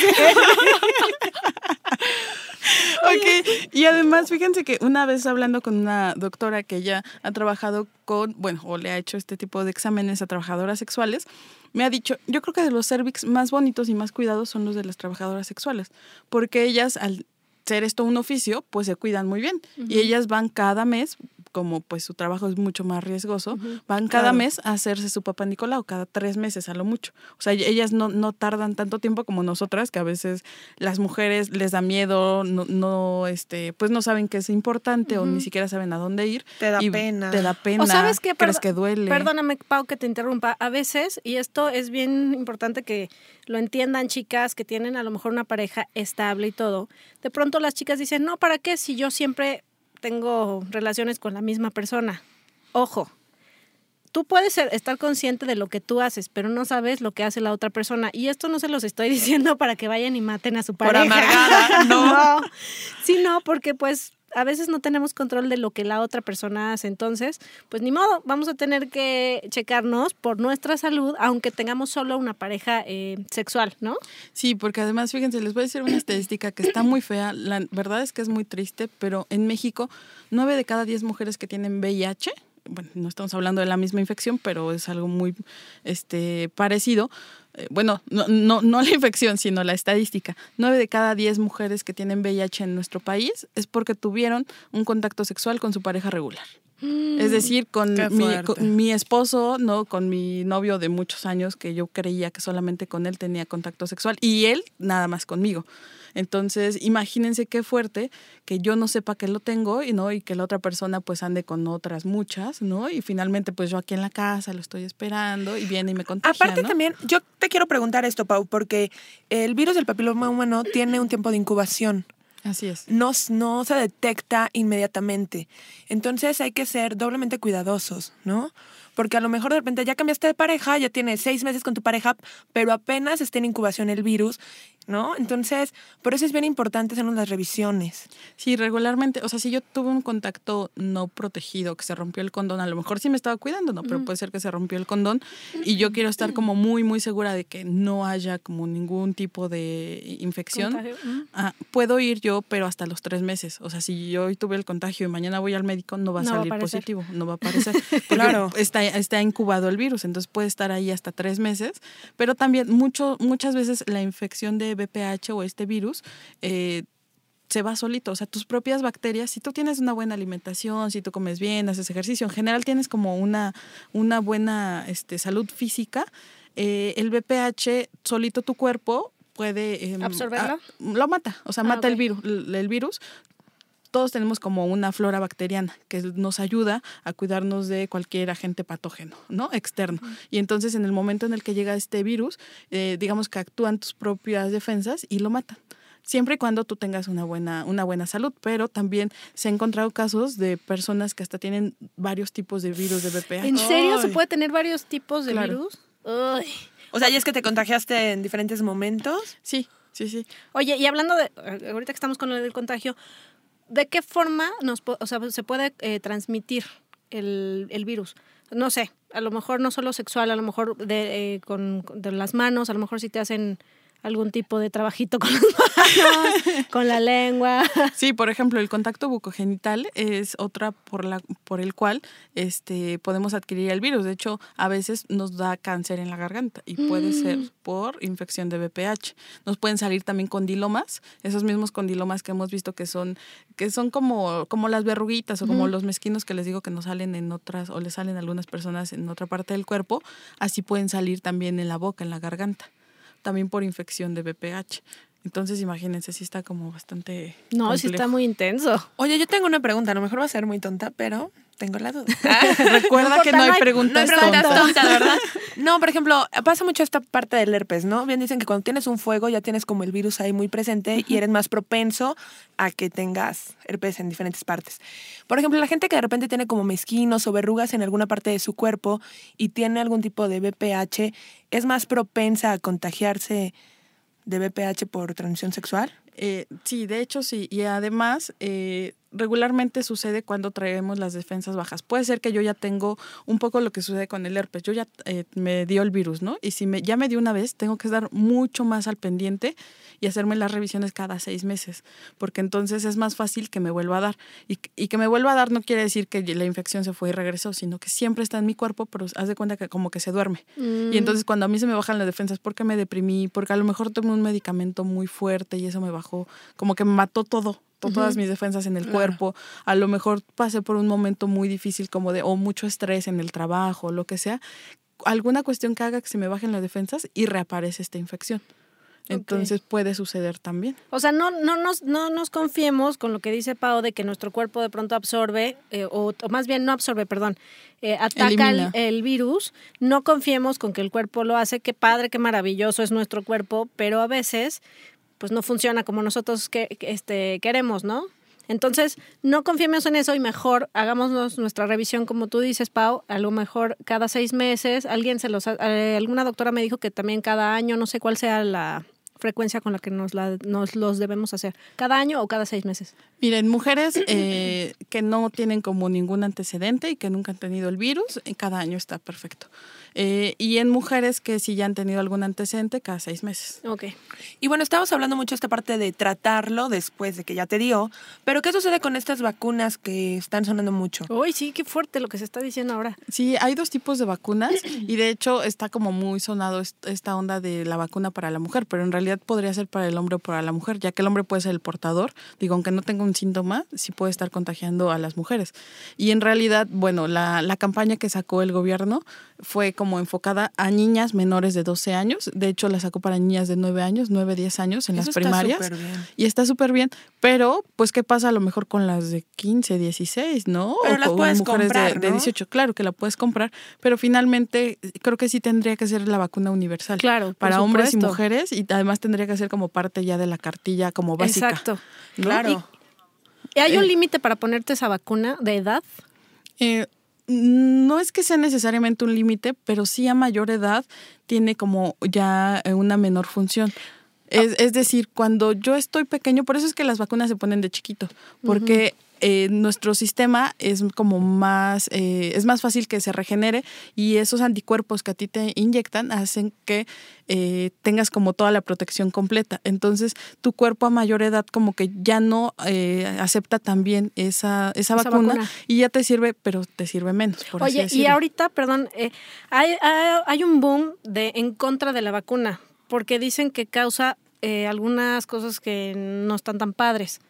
Ok, y además fíjense que una vez hablando con una doctora que ella ha trabajado con, bueno, o le ha hecho este tipo de exámenes a trabajadoras sexuales, me ha dicho, yo creo que de los cervix más bonitos y más cuidados son los de las trabajadoras sexuales, porque ellas al ser esto un oficio, pues se cuidan muy bien y ellas van cada mes como pues su trabajo es mucho más riesgoso, van cada claro. mes a hacerse su papá Nicolau, cada tres meses a lo mucho. O sea, ellas no, no tardan tanto tiempo como nosotras, que a veces las mujeres les da miedo, no, no este, pues no saben que es importante o ni siquiera saben a dónde ir. Te da y pena. Te da pena. O sabes qué, crees que duele. Perdóname, Pau, que te interrumpa. A veces, y esto es bien importante que lo entiendan chicas que tienen a lo mejor una pareja estable y todo, de pronto las chicas dicen, no, ¿para qué si yo siempre tengo relaciones con la misma persona? Ojo. Tú puedes ser- estar consciente de lo que tú haces, pero no sabes lo que hace la otra persona. Y esto no se los estoy diciendo para que vayan y maten a su Por pareja. amargada, no. Sino porque, pues, a veces no tenemos control de lo que la otra persona hace. Entonces, pues ni modo, vamos a tener que checarnos por nuestra salud, aunque tengamos solo una pareja eh, sexual, ¿no? Sí, porque además, fíjense, les voy a decir una estadística que está muy fea. La verdad es que es muy triste, pero en México, nueve de cada diez mujeres que tienen VIH, bueno, no estamos hablando de la misma infección, pero es algo muy este, parecido. Eh, bueno, no, no, no la infección, sino la estadística. Nueve de cada diez mujeres que tienen VIH en nuestro país es porque tuvieron un contacto sexual con su pareja regular. Es decir, con mi, con mi esposo, no, con mi novio de muchos años, que yo creía que solamente con él tenía contacto sexual, y él nada más conmigo. Entonces, imagínense qué fuerte que yo no sepa que lo tengo y no y que la otra persona pues ande con otras muchas, ¿no? Y finalmente pues yo aquí en la casa lo estoy esperando y viene y me contagia, Aparte ¿no? también, yo te quiero preguntar esto, Pau, porque el virus del papiloma humano tiene un tiempo de incubación. Así es. No, no se detecta inmediatamente. Entonces hay que ser doblemente cuidadosos, ¿no? Porque a lo mejor de repente ya cambiaste de pareja, ya tienes seis meses con tu pareja, pero apenas está en incubación el virus, ¿no? Entonces, por eso es bien importante hacer unas revisiones. Sí, regularmente, o sea, si yo tuve un contacto no protegido, que se rompió el condón, a lo mejor sí me estaba cuidando, ¿no? Pero puede ser que se rompió el condón y yo quiero estar como muy, muy segura de que no haya como ningún tipo de infección. Ah, puedo ir yo, pero hasta los tres meses. O sea, si yo hoy tuve el contagio y mañana voy al médico, no va a No va a salir positivo, no va a aparecer. Claro. Está, está incubado el virus, entonces puede estar ahí hasta tres meses. Pero también mucho, muchas veces la infección de BPH o este virus eh, se va solito, o sea, tus propias bacterias, si tú tienes una buena alimentación, si tú comes bien, haces ejercicio, en general tienes como una, una buena este, salud física, eh, el BPH solito tu cuerpo puede... em, ¿Absorberlo? ah, lo mata, o sea, Ah, mata el virus, el, el virus. Todos tenemos como una flora bacteriana que nos ayuda a cuidarnos de cualquier agente patógeno, ¿no? Externo. Y entonces en el momento en el que llega este virus, eh, digamos que actúan tus propias defensas y lo matan siempre y cuando tú tengas una buena, una buena salud, pero también se han encontrado casos de personas que hasta tienen varios tipos de virus de BPH. ¿En serio se puede tener varios tipos de Claro. virus? O sea, y es que te contagiaste en diferentes momentos. Sí, sí, sí. Oye, y hablando de, ahorita que estamos con lo del contagio, ¿de qué forma nos, o sea, se puede eh, transmitir el, el virus? No sé, a lo mejor no solo sexual, a lo mejor de, eh, con- de las manos, a lo mejor si te hacen algún tipo de trabajito con las manos, con la lengua. Sí, por ejemplo, el contacto bucogenital es otra por la por el cual este podemos adquirir el virus. De hecho, a veces nos da cáncer en la garganta y puede ser por infección de BPH. Nos pueden salir también condilomas, esos mismos condilomas que hemos visto que son que son como como las verruguitas o como los mezquinos que les digo que nos salen en otras o les salen a algunas personas en otra parte del cuerpo, así pueden salir también en la boca, en la garganta, también por infección de BPH. Entonces, imagínense, sí está como bastante. No, sí está complejo. muy intenso. Oye, yo tengo una pregunta, a lo mejor va a ser muy tonta, pero tengo la duda. Recuerda que no hay no hay- preguntas no hay preguntas tontas. tontas, ¿verdad? No, por ejemplo, pasa mucho esta parte del herpes, ¿no? Bien dicen que cuando tienes un fuego ya tienes como el virus ahí muy presente y eres más propenso a que tengas herpes en diferentes partes. Por ejemplo, la gente que de repente tiene como mezquinos o verrugas en alguna parte de su cuerpo y tiene algún tipo de BPH, ¿es más propensa a contagiarse de BPH por transmisión sexual? Eh, sí, de hecho sí. Y además, eh, regularmente sucede cuando traemos las defensas bajas. Puede ser que yo ya tengo un poco lo que sucede con el herpes. Yo ya eh, me dio el virus, ¿no? Y si me, ya me dio una vez, tengo que estar mucho más al pendiente y hacerme las revisiones cada seis meses, porque entonces es más fácil que me vuelva a dar. Y, y que me vuelva a dar no quiere decir que la infección se fue y regresó, sino que siempre está en mi cuerpo, pero haz de cuenta que como que se duerme. Y entonces cuando a mí se me bajan las defensas, porque me deprimí, porque a lo mejor tomé un medicamento muy fuerte y eso me bajó, como que me mató todo, to- todas mis defensas en el cuerpo. A lo mejor pasé por un momento muy difícil como de, o mucho estrés en el trabajo, lo que sea. Alguna cuestión que haga que se me bajen las defensas y reaparece esta infección. Entonces puede suceder también. O sea, no, no, nos, no nos confiemos con lo que dice Pau de que nuestro cuerpo de pronto absorbe, eh, o, o más bien no absorbe, perdón, eh, ataca el, el virus. No confiemos con que el cuerpo lo hace. Qué padre, qué maravilloso es nuestro cuerpo, pero a veces pues no funciona como nosotros que, este, queremos, ¿no? Entonces, no confiemos en eso y mejor hagámonos nuestra revisión, como tú dices, Pau, a lo mejor cada seis meses. Alguien se los, eh, alguna doctora me dijo que también cada año, no sé cuál sea la frecuencia con la que nos, la- nos los debemos hacer? ¿Cada año o cada seis meses? Miren, mujeres eh, que no tienen como ningún antecedente y que nunca han tenido el virus, eh, cada año está perfecto. Eh, y en mujeres que sí ya han tenido algún antecedente, cada seis meses. Ok. Y bueno, estamos hablando mucho de esta parte de tratarlo después de que ya te dio, pero ¿qué sucede con estas vacunas que están sonando mucho? Uy, sí, qué fuerte lo que se está diciendo ahora. Sí, hay dos tipos de vacunas y de hecho está como muy sonado est- esta onda de la vacuna para la mujer, pero en realidad podría ser para el hombre o para la mujer, ya que el hombre puede ser el portador. Digo, aunque no tenga un síntoma, sí puede estar contagiando a las mujeres. Y en realidad, bueno, la, la campaña que sacó el gobierno fue como enfocada a niñas menores de 12 años. De hecho, la sacó para niñas de 9 años, 9, 10 años en Eso las primarias. Y está súper bien, pero pues ¿qué pasa a lo mejor con las de 15, 16, no? Pero o las con puedes mujeres de- comprar, de, ¿no? 18, claro que la puedes comprar, pero finalmente creo que sí tendría que ser la vacuna universal. Claro, Para hombres y mujeres y además tendría que ser como parte ya de la cartilla como básica. Exacto. ¿no? Claro. ¿Y hay un Eh. límite para ponerte esa vacuna de edad? Eh, no es que sea necesariamente un límite, pero sí a mayor edad tiene como ya eh, una menor función. Es, es decir, cuando yo estoy pequeño, por eso es que las vacunas se ponen de chiquito, porque eh, nuestro sistema es como más, eh, es más fácil que se regenere y esos anticuerpos que a ti te inyectan hacen que eh, tengas como toda la protección completa. Entonces, tu cuerpo a mayor edad como que ya no eh, acepta también esa, esa, Esa vacuna, vacuna. y ya te sirve, pero te sirve menos. Por así Oye, y decirlo. ahorita, perdón, eh, hay, hay, hay un boom de en contra de la vacuna, porque dicen que causa eh, algunas cosas que no están tan padres.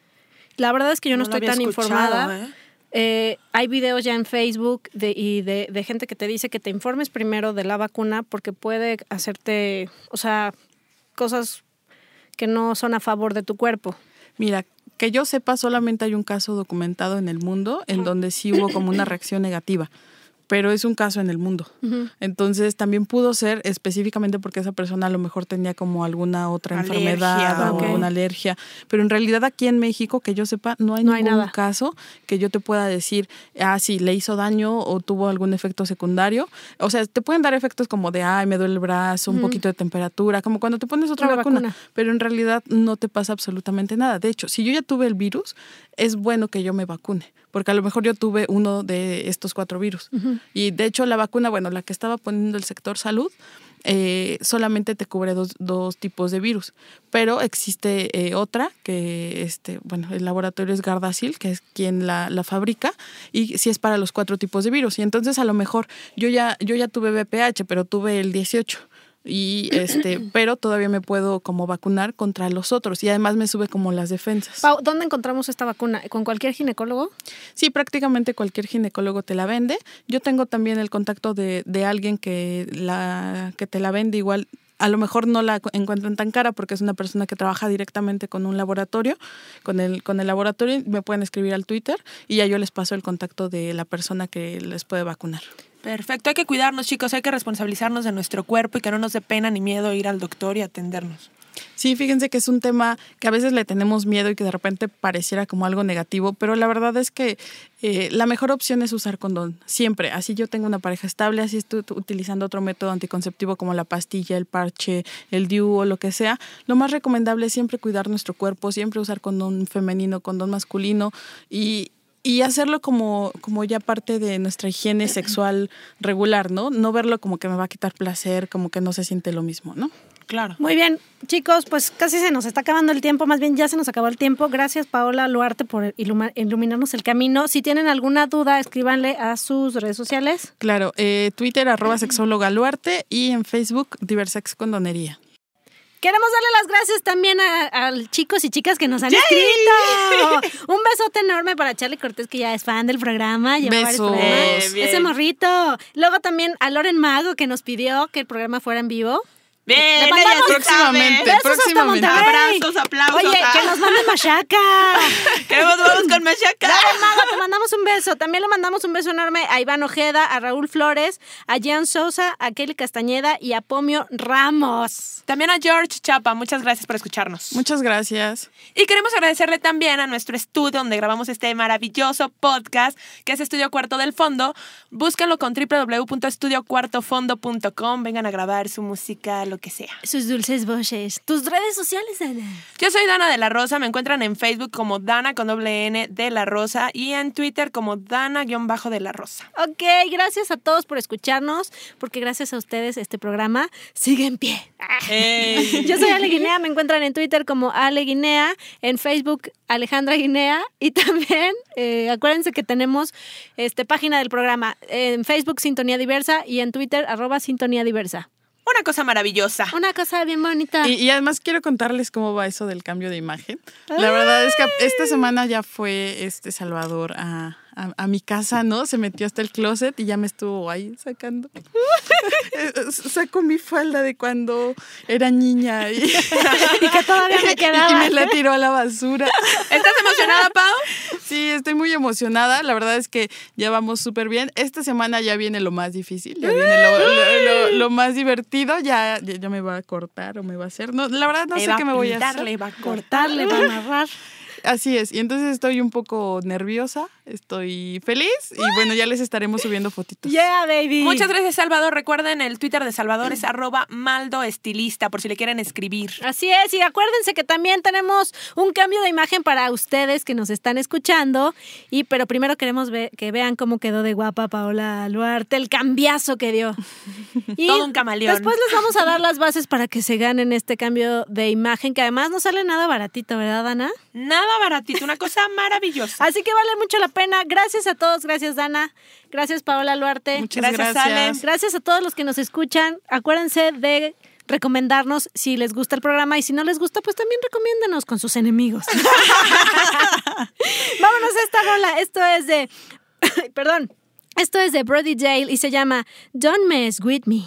La verdad es que yo no, estoy tan informada. ¿eh? Eh, hay videos ya en Facebook de, y de, de gente que te dice que te informes primero de la vacuna porque puede hacerte, o sea, cosas que no son a favor de tu cuerpo. Mira, que yo sepa, solamente hay un caso documentado en el mundo en donde sí hubo como una reacción negativa, pero es un caso en el mundo. Entonces también pudo ser específicamente porque esa persona a lo mejor tenía como alguna otra Alergia enfermedad o o- una alergia, pero en realidad aquí en México, que yo sepa, no hay No hay ningún nada. caso que yo te pueda decir, ah, sí, le hizo daño o tuvo algún efecto secundario. O sea, te pueden dar efectos como de, ay, me duele el brazo, un poquito de temperatura, como cuando te pones otra Una vacuna vacuna. pero en realidad no te pasa absolutamente nada. De hecho, si yo ya tuve el virus, es bueno que yo me vacune, porque a lo mejor yo tuve uno de estos cuatro virus. Y de hecho, la vacuna, bueno, la que estaba poniendo el sector salud, eh, solamente te cubre dos, dos tipos de virus, pero existe eh, otra que, este, bueno, el laboratorio es Gardasil, que es quien la, la fabrica, y sí es para los cuatro tipos de virus. Y entonces a lo mejor yo ya, yo ya tuve VPH, pero tuve el 18 y este pero todavía me puedo como vacunar contra los otros y además me sube como las defensas. Pau, ¿dónde encontramos esta vacuna? ¿Con cualquier ginecólogo? Sí, prácticamente cualquier ginecólogo te la vende. Yo tengo también el contacto de, de alguien que la que te la vende igual a lo mejor no la encuentran tan cara porque es una persona que trabaja directamente con un laboratorio, con el, con el laboratorio, me pueden escribir al Twitter y ya yo les paso el contacto de la persona que les puede vacunar. Perfecto, hay que cuidarnos chicos, hay que responsabilizarnos de nuestro cuerpo y que no nos dé pena ni miedo ir al doctor y atendernos. Sí, fíjense que es un tema que a veces le tenemos miedo y que de repente pareciera como algo negativo, pero la verdad es que eh, la mejor opción es usar condón, siempre. Así yo tengo una pareja estable, así estoy ut- utilizando otro método anticonceptivo como la pastilla, el parche, el DIU o lo que sea. Lo más recomendable es siempre cuidar nuestro cuerpo, siempre usar condón femenino, condón masculino y, y hacerlo como, como ya parte de nuestra higiene sexual regular, ¿no? No verlo como que me va a quitar placer, como que no se siente lo mismo, ¿no? Claro. Muy bien, chicos, pues casi se nos está acabando el tiempo, más bien ya se nos acabó el tiempo. Gracias, Paola Luarte, por iluminarnos el camino. Si tienen alguna duda, escríbanle a sus redes sociales. Claro, eh, Twitter arroba sexóloga Luarte y en Facebook Diversex Condonería. Queremos darle las gracias también a, a chicos y chicas que nos han escrito. Un besote enorme para Charlie Cortés, que ya es fan del programa. Besos. Eh. Ese morrito. Luego también a Loren Mago, que nos pidió que el programa fuera en vivo. Bien, Le ella mandamos- sí Próximamente, sabe. Próximamente. Abrazos, aplausos. Oye, ah. que nos manden machaca. Queremos vamos con Machaca. Loren Mago, te mandamos un beso. También le mandamos un beso enorme a Iván Ojeda, a Raúl Flores, a Jan Sosa, a Kelly Castañeda y a Pomio Ramos. También a George Chapa, muchas gracias por escucharnos. Muchas gracias. Y queremos agradecerle también a nuestro estudio donde grabamos este maravilloso podcast, que es Estudio Cuarto del Fondo. Búsquenlo con www.estudiocuartofondo.com. Vengan a grabar su música, lo que sea. Sus dulces voces. Tus redes sociales, Ana. Yo soy Dana de la Rosa, me encuentran en Facebook como Dana con doble N de la Rosa y en Twitter como Dana-bajo de la Rosa. Ok, gracias a todos por escucharnos, porque gracias a ustedes este programa sigue en pie. Yo soy Ale Guinea, me encuentran en Twitter como Ale Guinea, en Facebook Alejandra Guinea y también eh, acuérdense que tenemos este página del programa en Facebook Sintonía Diversa y en Twitter arroba Sintonía Diversa. Una cosa maravillosa. Una cosa bien bonita. Y, y además quiero contarles cómo va eso del cambio de imagen. La verdad es que esta semana ya fue este Salvador a, a- a mi casa, ¿no? Se metió hasta el closet y ya me estuvo ahí sacando. Eh, Saco mi falda de cuando era niña y, y que todavía me y quedaba. me la tiró a la basura. ¿Estás emocionada, Pau? Sí, estoy muy emocionada. La verdad es que ya vamos súper bien. Esta semana ya viene lo más difícil, ya viene lo, lo- lo- lo más divertido. Ya, ya, ya me va a cortar o me va a hacer. No, la verdad no Le sé qué me voy a hacer. le va a cortar. Cortarle, va a amarrar. Así es. Y entonces estoy un poco nerviosa, estoy feliz y bueno, ya les estaremos subiendo fotitos. Yeah, baby. Muchas gracias, Salvador. Recuerden, el Twitter de Salvador es arroba maldoestilista, por si le quieren escribir. Así es, y acuérdense que también tenemos un cambio de imagen para ustedes que nos están escuchando. Y pero primero queremos ver, que vean cómo quedó de guapa Paola Luarte, el cambiazo que dio. Y Todo un camaleón. Después les vamos a dar las bases para que se ganen este cambio de imagen, que además no sale nada baratito, ¿verdad, Dana? Nada baratito, una cosa maravillosa. Así que vale mucho la pena. Gracias a todos, gracias Dana, gracias Paola Luarte. Muchas Gracias, gracias. Ale. Gracias a todos los que nos escuchan. Acuérdense de recomendarnos si les gusta el programa y si no les gusta, pues también recomiéndanos con sus enemigos. Vámonos a esta rola. Esto es de. Perdón. Esto es de Brody Dale y se llama Don't Mess With Me.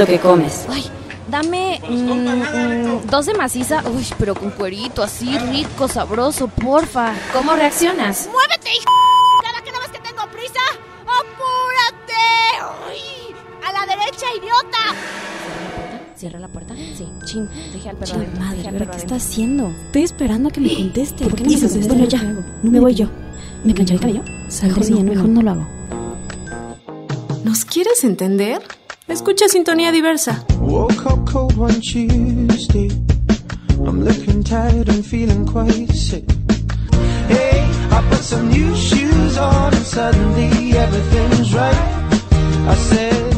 Lo que comes? Ay, dame mm, mm, dos de maciza, uy, pero con cuerito, así rico, sabroso, porfa. ¿Cómo reaccionas? ¡Muévete, hijo! ¿Cada que no ves que tengo prisa? ¡Apúrate! ¡Ay! ¡A la derecha, idiota! ¿Cierra la puerta? Sí. Chin, dejé al perro Ching, adentro, madre, dejé al ¿pero perro qué está haciendo? Estoy esperando a que me conteste. ¿Por qué no me? Bueno, ya, no me voy yo. ¿Me plancho el cabello? Mejor sí, no, mejor no. no lo hago. ¿Nos quieres entender? Escucha Sintonía Diversa. Woke up cold one Tuesday. I'm looking tired and feeling quite sick. Hey, I put some new shoes on and suddenly everything's right. I said,